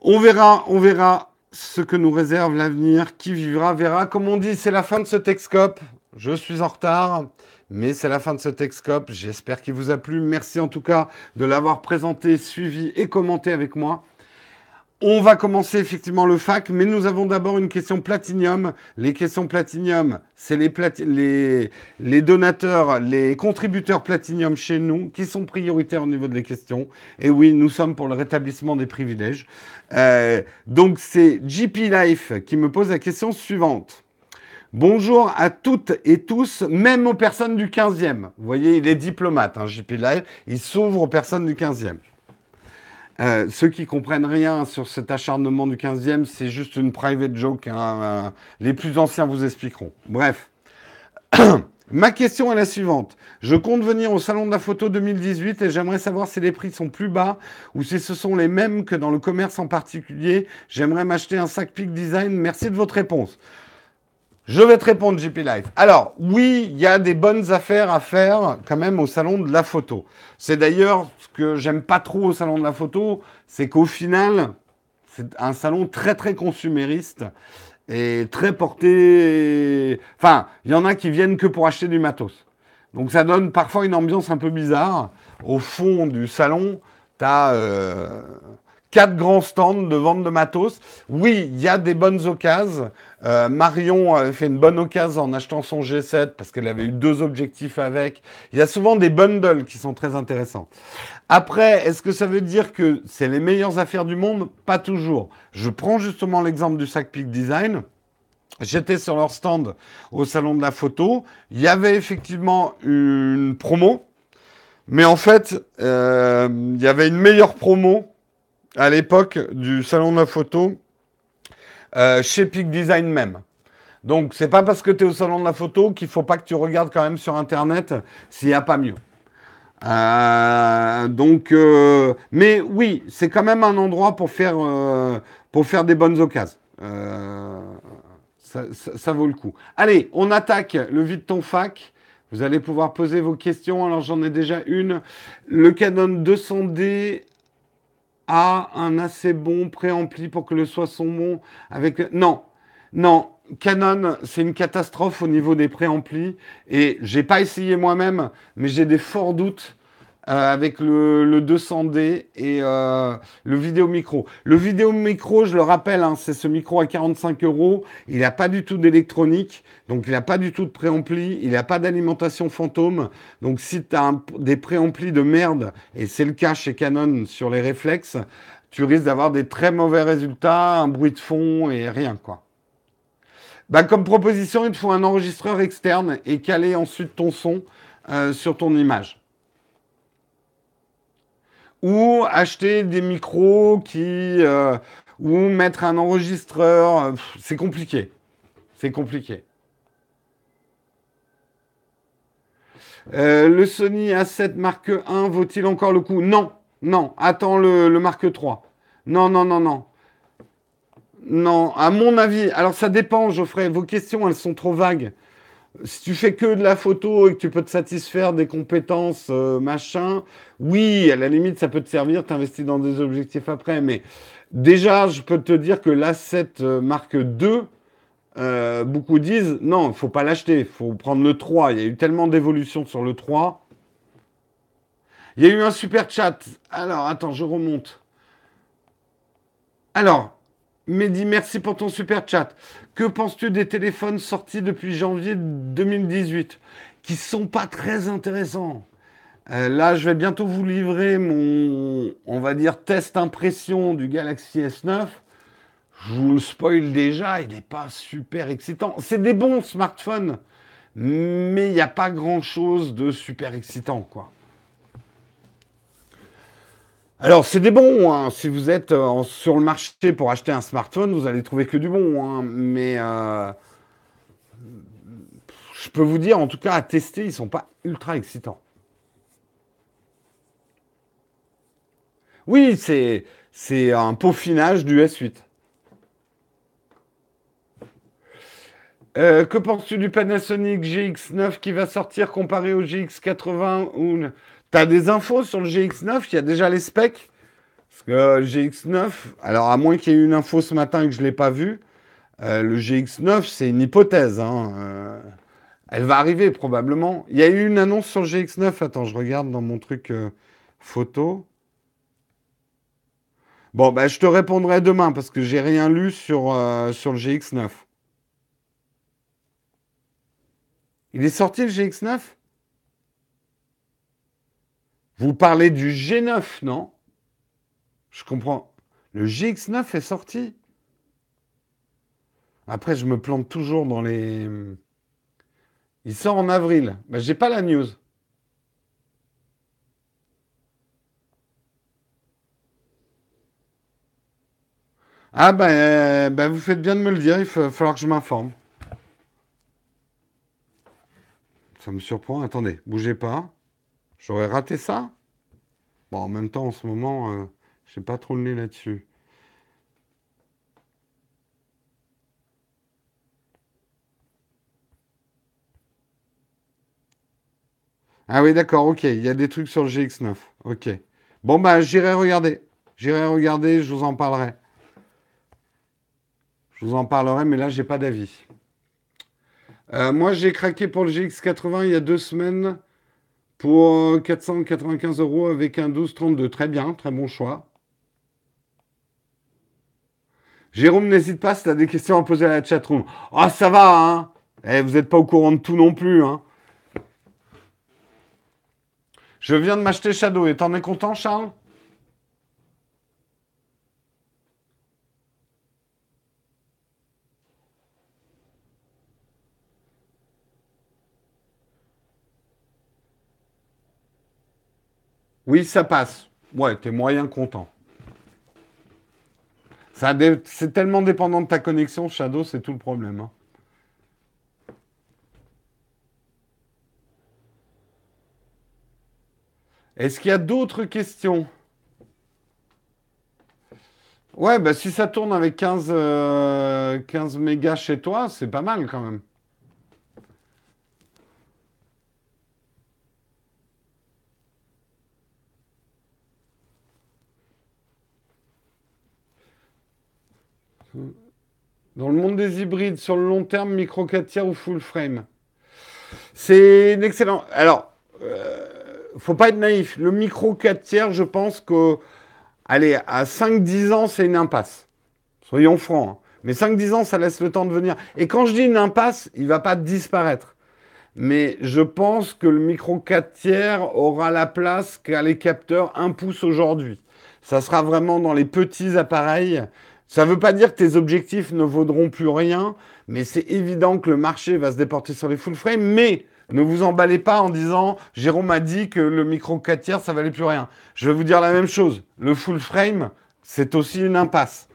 On verra, on verra ce que nous réserve l'avenir. Qui vivra verra. Comme on dit, c'est la fin de ce Texcope. Je suis en retard, mais c'est la fin de ce Texcope. J'espère qu'il vous a plu. Merci en tout cas de l'avoir présenté, suivi et commenté avec moi. On va commencer effectivement le fac, mais nous avons d'abord une question platinium. Les questions platinium, c'est les, les, donateurs, les contributeurs platinium chez nous qui sont prioritaires au niveau des questions. Et oui, nous sommes pour le rétablissement des privilèges. Euh, donc c'est JP Life qui me pose la question suivante. Bonjour à toutes et tous, même aux personnes du 15e. Vous voyez, il est diplomate, hein, JP Life. Il s'ouvre aux personnes du 15e. Euh, ceux qui comprennent rien sur cet acharnement du 15e, c'est juste une private joke. Hein, euh, les plus anciens vous expliqueront. Bref. Ma question est la suivante. Je compte venir au Salon de la Photo 2018 et j'aimerais savoir si les prix sont plus bas ou si ce sont les mêmes que dans le commerce en particulier. J'aimerais m'acheter un sac Peak Design. Merci de votre réponse. Je vais te répondre, JP Life. Alors, oui, il y a des bonnes affaires à faire quand même au salon de la photo. C'est d'ailleurs ce que j'aime pas trop au salon de la photo, c'est qu'au final, c'est un salon très très consumériste et très porté. Enfin, il y en a qui viennent que pour acheter du matos. Donc ça donne parfois une ambiance un peu bizarre. Au fond du salon, tu as euh, quatre grands stands de vente de matos. Oui, il y a des bonnes occasions. Euh, Marion avait fait une bonne occasion en achetant son G7 parce qu'elle avait eu deux objectifs avec. Il y a souvent des bundles qui sont très intéressants. Après, est-ce que ça veut dire que c'est les meilleures affaires du monde? Pas toujours. Je prends justement l'exemple du sac Peak Design. J'étais sur leur stand au salon de la photo. Il y avait effectivement une promo, mais en fait, euh, il y avait une meilleure promo à l'époque du salon de la photo euh, chez Peak Design même. Donc, c'est pas parce que tu es au salon de la photo qu'il faut pas que tu regardes quand même sur Internet s'il n'y a pas mieux. Euh, donc, euh, mais oui, c'est quand même un endroit pour faire, pour faire des bonnes occasions. Ça, ça, vaut le coup. Allez, on attaque le vide ton fac. Vous allez pouvoir poser vos questions. Alors, j'en ai déjà une. Le Canon 200D a un assez bon préampli pour que le son soit bon avec non non Canon c'est une catastrophe au niveau des préamplis et j'ai pas essayé moi-même mais j'ai des forts doutes avec le, 200D et euh, le vidéo micro. Le vidéo micro, je le rappelle, hein, c'est ce micro à 45 euros. Il n'a pas du tout d'électronique, donc il n'a pas du tout de préampli, il n'a pas d'alimentation fantôme. Donc si tu as des préamplis de merde, et c'est le cas chez Canon sur les réflexes, tu risques d'avoir des très mauvais résultats, un bruit de fond et rien quoi. Bah, comme proposition, il te faut un enregistreur externe et caler ensuite ton son euh, sur ton image ou acheter des micros qui euh, ou mettre un enregistreur, euh, c'est compliqué. C'est compliqué. Euh, le Sony A7 Mark 1 vaut-il encore le coup? Non, non. Attends le, le Mark 3. Non, non, non, non. Non, à mon avis. Alors ça dépend, Geoffrey. Vos questions, elles sont trop vagues. Si tu fais que de la photo et que tu peux te satisfaire des compétences, euh, machin, oui, à la limite, ça peut te servir, t'investis dans des objectifs après. Mais déjà, je peux te dire que l'A7 euh, Mark 2, euh, beaucoup disent non, il ne faut pas l'acheter, il faut prendre le 3. Il y a eu tellement d'évolution sur le 3. Il y a eu un super chat. Alors, attends, je remonte. Alors, Mehdi, merci pour ton super chat. Que penses-tu des téléphones sortis depuis janvier 2018 qui sont pas très intéressants euh, Là, je vais bientôt vous livrer mon, on va dire, test impression du Galaxy S9. Je vous le spoil déjà, il n'est pas super excitant. C'est des bons smartphones, mais il n'y a pas grand-chose de super excitant, quoi. Alors, c'est des bons. Hein. Si vous êtes euh, sur le marché pour acheter un smartphone, vous allez trouver que du bon. Hein. Mais euh, je peux vous dire, en tout cas, à tester, ils ne sont pas ultra excitants. Oui, c'est, un peaufinage du S8. Euh, que penses-tu du Panasonic GX9 qui va sortir comparé au GX80 ou T'as des infos sur le GX9 Il y a déjà les specs? Parce que le GX9, alors à moins qu'il y ait eu une info ce matin et que je ne l'ai pas vue, euh, le GX9, c'est une hypothèse. Hein, euh, elle va arriver probablement. Il y a eu une annonce sur le GX9. Attends, je regarde dans mon truc euh, photo. Bon, ben, je te répondrai demain parce que j'ai rien lu sur le GX9. Il est sorti le GX9 vous parlez du G9, non? Je comprends. Le GX9 est sorti. Après, je me plante toujours dans les. Il sort en avril. Ben, j'ai pas la news. Ah ben, ben, vous faites bien de me le dire, il va falloir que je m'informe. Ça me surprend. Attendez, bougez pas. J'aurais raté ça Bon, en même temps, en ce moment, euh, je n'ai pas trop le nez là-dessus. Ah oui, d'accord, ok. Il y a des trucs sur le GX9. Ok. Bon, bah, j'irai regarder. J'irai regarder, je vous en parlerai. Je vous en parlerai, mais là, j'ai pas d'avis. Euh, moi, j'ai craqué pour le GX80 il y a deux semaines pour 495 euros avec un 1232. Très bien, très bon choix. Jérôme, n'hésite pas si tu as des questions à poser à la chatroom. Ah, ça va, hein eh, Vous n'êtes pas au courant de tout non plus, hein Je viens de m'acheter Shadow. Et t'en es content, Charles? Oui, ça passe. Ouais, t'es moyen content. C'est tellement dépendant de ta connexion, Shadow, c'est tout le problème. Hein. Est-ce qu'il y a d'autres questions? Ouais, bah si ça tourne avec 15, 15 euh, mégas chez toi, c'est pas mal quand même. Dans le monde des hybrides, sur le long terme, micro 4 tiers ou full frame? C'est une excellente. Alors, euh, faut pas être naïf. Le micro 4 tiers, je pense que, allez, à 5-10 ans, c'est une impasse. Soyons francs. Hein. Mais 5-10 ans, ça laisse le temps de venir. Et quand je dis une impasse, il va pas disparaître. Mais je pense que le micro 4 tiers aura la place qu'a les capteurs 1 pouce aujourd'hui. Ça sera vraiment dans les petits appareils ça ne veut pas dire que tes objectifs ne vaudront plus rien, mais c'est évident que le marché va se déporter sur les full frame. Mais ne vous emballez pas en disant Jérôme a dit que le micro 4 tiers, ça valait plus rien. Je vais vous dire la même chose. Le full frame, c'est aussi une impasse.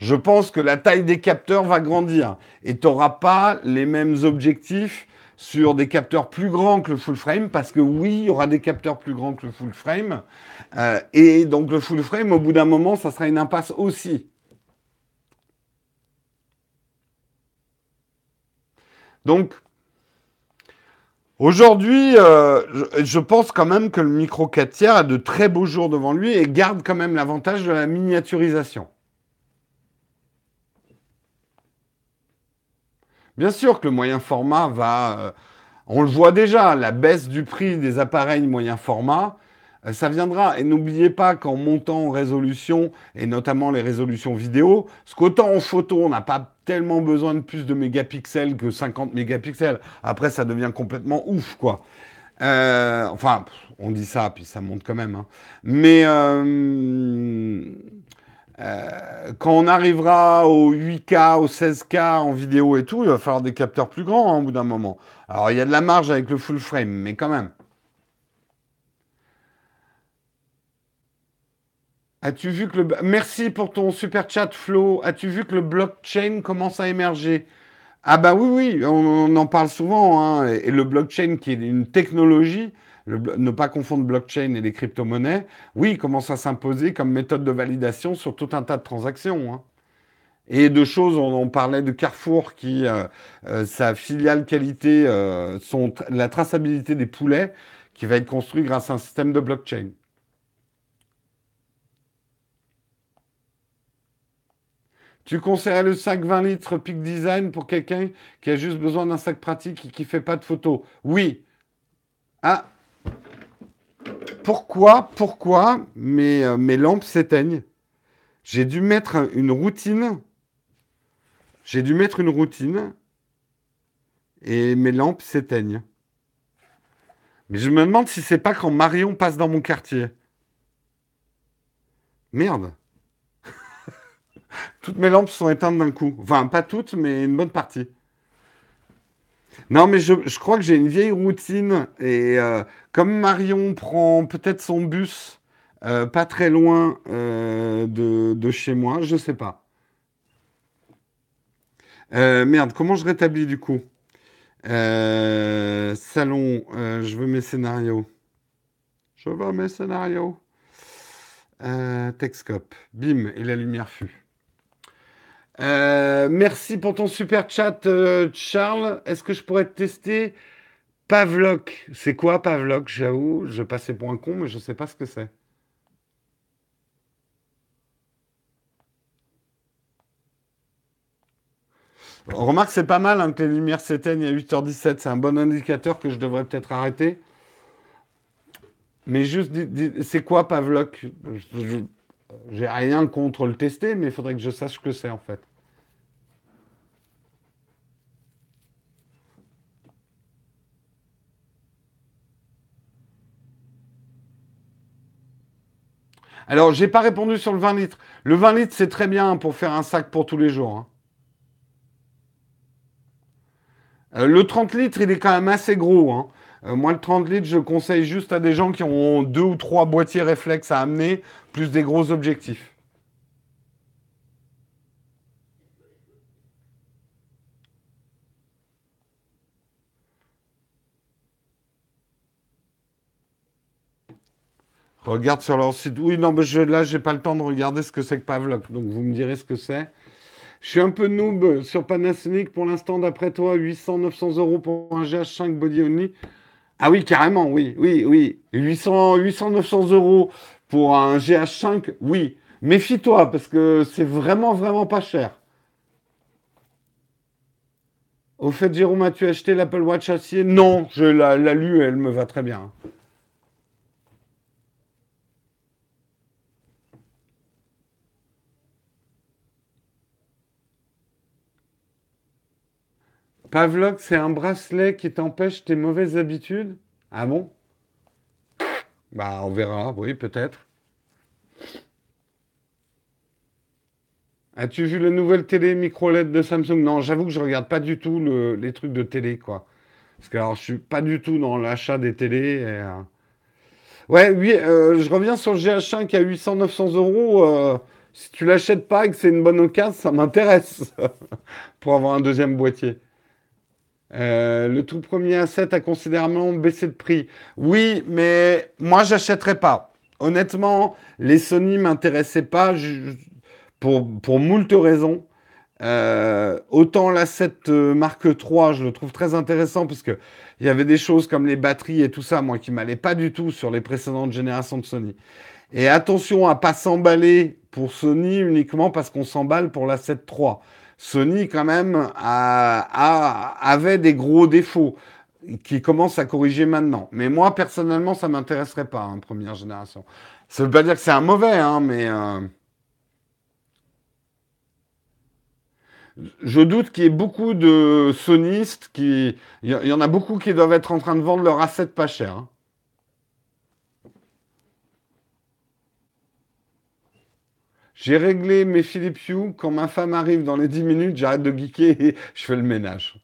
Je pense que la taille des capteurs va grandir et tu n'auras pas les mêmes objectifs sur des capteurs plus grands que le full frame, parce que oui, il y aura des capteurs plus grands que le full frame. Euh, et donc le full frame, au bout d'un moment, ça sera une impasse aussi. Donc, aujourd'hui, euh, je, pense quand même que le micro 4 tiers a de très beaux jours devant lui et garde quand même l'avantage de la miniaturisation. Bien sûr que le moyen format va... Euh, on le voit déjà, la baisse du prix des appareils moyen format, ça viendra. Et n'oubliez pas qu'en montant en résolution, et notamment les résolutions vidéo, parce qu'autant en photo, on n'a pas tellement besoin de plus de mégapixels que 50 mégapixels. Après, ça devient complètement ouf, quoi. Euh, enfin, on dit ça, puis ça monte quand même. Hein. Mais euh, quand on arrivera au 8K, au 16K en vidéo et tout, il va falloir des capteurs plus grands hein, au bout d'un moment. Alors il y a de la marge avec le full frame, mais quand même. As-tu vu que le... Merci pour ton super chat, Flo. As-tu vu que le blockchain commence à émerger? Ah bah oui, oui, on, en parle souvent. Hein. Et le blockchain, qui est une technologie, ne pas confondre blockchain et les crypto-monnaies, oui, commence à s'imposer comme méthode de validation sur tout un tas de transactions. Hein. Et de choses, on, parlait de Carrefour qui, euh, euh, sa filiale qualité, euh, la traçabilité des poulets, qui va être construit grâce à un système de blockchain. Tu conseillerais le sac 20 litres Peak Design pour quelqu'un qui a juste besoin d'un sac pratique et qui ne fait pas de photos? Oui. Ah, pourquoi, pourquoi mes, euh, mes lampes s'éteignent? J'ai dû mettre une routine. J'ai dû mettre une routine et mes lampes s'éteignent. Mais je me demande si c'est pas quand Marion passe dans mon quartier. Merde. Toutes mes lampes sont éteintes d'un coup. Enfin, pas toutes, mais une bonne partie. Non, mais je, crois que j'ai une vieille routine et euh, comme Marion prend peut-être son bus euh, pas très loin euh, de, chez moi, je sais pas. merde, comment je rétablis du coup? Salon, je veux mes scénarios. Je veux mes scénarios. Texcope, bim, et la lumière fut. Euh, merci pour ton super chat, euh, Charles. Est-ce que je pourrais te tester Pavlok? C'est quoi Pavlok? J'avoue, je passais pour un con, mais je ne sais pas ce que c'est. remarque, c'est pas mal hein, que les lumières s'éteignent à 8h17. C'est un bon indicateur que je devrais peut-être arrêter. Mais juste, c'est quoi Pavlok? J'ai rien contre le tester, mais il faudrait que je sache ce que c'est en fait. Alors, j'ai pas répondu sur le 20 litres. Le 20 litres, c'est très bien pour faire un sac pour tous les jours. Hein. Euh, le 30 litres, il est quand même assez gros. Hein. Euh, moi, le 30 litres, je conseille juste à des gens qui ont deux ou trois boîtiers réflexes à amener, plus des gros objectifs. Regarde sur leur site. Oui, non, mais je, là, pas le temps de regarder ce que c'est que Pavlok. Donc, vous me direz ce que c'est. Je suis un peu noob sur Panasonic pour l'instant, d'après toi. 800, 900 euros pour un GH5 body only. Ah oui, carrément, oui, oui, oui. 800, 800 900 euros pour un GH5, oui. Méfie-toi, parce que c'est vraiment, vraiment pas cher. Au fait, Jérôme, as-tu acheté l'Apple Watch acier? Non, je l'ai lu, elle me va très bien. Pavlok, c'est un bracelet qui t'empêche tes mauvaises habitudes? Ah bon? Bah, on verra, oui, peut-être. As-tu vu la nouvelle télé micro LED de Samsung? Non, j'avoue que je regarde pas du tout les trucs de télé, quoi. Parce que alors, je suis pas du tout dans l'achat des télés. Euh. Ouais, oui, euh, je reviens sur le GH5 qui a 800-900 euros. Euh, si tu l'achètes pas et que c'est une bonne occasion, ça m'intéresse pour avoir un deuxième boîtier. Euh, le tout premier A7 a considérablement baissé de prix. Oui, mais moi, j'achèterais pas. Honnêtement, les Sony m'intéressaient pas pour, pour moult raisons. Euh, autant l'A7 euh, Mark III, je le trouve très intéressant parce que il y avait des choses comme les batteries et tout ça, moi, qui m'allaient pas du tout sur les précédentes générations de Sony. Et attention à pas s'emballer pour Sony uniquement parce qu'on s'emballe pour l'A7 III. Sony, quand même, avait des gros défauts qui commencent à corriger maintenant. Mais moi, personnellement, ça ne m'intéresserait pas, hein, première génération. Ça ne veut pas dire que c'est un mauvais, hein, mais... Euh, je doute qu'il y ait beaucoup de sonistes qui... Il y en a beaucoup qui doivent être en train de vendre leur A7 pas cher. Hein. J'ai réglé mes Philips Hue. Quand ma femme arrive dans les 10 minutes, j'arrête de geeker et je fais le ménage.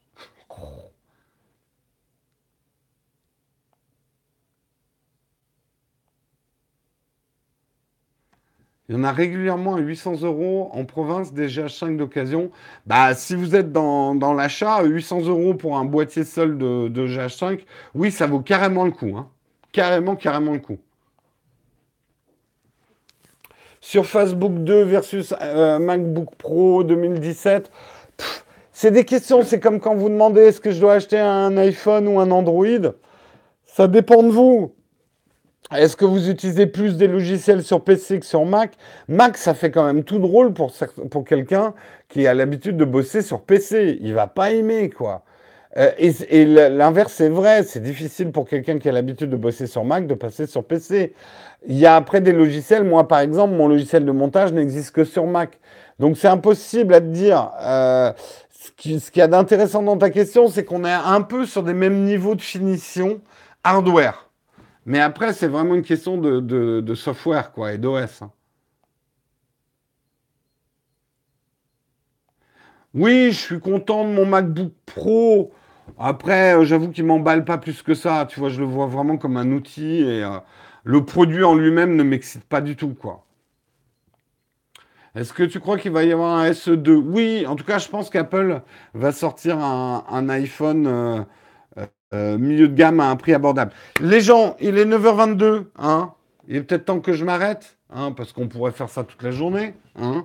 Il y en a régulièrement à 800 euros en province des GH5 d'occasion. Bah, si vous êtes dans, l'achat, 800 euros pour un boîtier seul de, de, GH5, oui, ça vaut carrément le coup. Hein. Carrément, carrément le coup. Sur Facebook 2 versus euh, MacBook Pro 2017, c'est des questions. C'est comme quand vous demandez est-ce que je dois acheter un iPhone ou un Android. Ça dépend de vous. Est-ce que vous utilisez plus des logiciels sur PC que sur Mac? Mac, ça fait quand même tout drôle pour, pour quelqu'un qui a l'habitude de bosser sur PC. Il va pas aimer, quoi. Euh, et, l'inverse est vrai, c'est difficile pour quelqu'un qui a l'habitude de bosser sur Mac de passer sur PC. Il y a après des logiciels, moi par exemple, mon logiciel de montage n'existe que sur Mac. Donc c'est impossible à te dire. Euh, ce qu'il y a d'intéressant dans ta question, c'est qu'on est un peu sur des mêmes niveaux de finition hardware. Mais après, c'est vraiment une question de, software quoi, et d'OS. Hein. Oui, je suis content de mon MacBook Pro. Après, euh, j'avoue qu'il m'emballe pas plus que ça. Tu vois, je le vois vraiment comme un outil et euh, le produit en lui-même ne m'excite pas du tout. Est-ce que tu crois qu'il va y avoir un SE2 Oui, en tout cas, je pense qu'Apple va sortir un, iPhone euh, milieu de gamme à un prix abordable. Les gens, il est 9h22, hein Il est peut-être temps que je m'arrête, hein, parce qu'on pourrait faire ça toute la journée, hein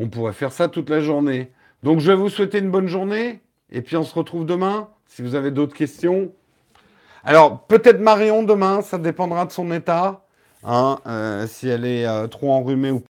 On pourrait faire ça toute la journée. Donc je vais vous souhaiter une bonne journée et puis on se retrouve demain si vous avez d'autres questions. Alors peut-être Marion demain, ça dépendra de son état, hein, euh, si elle est euh, trop enrhumée ou pas.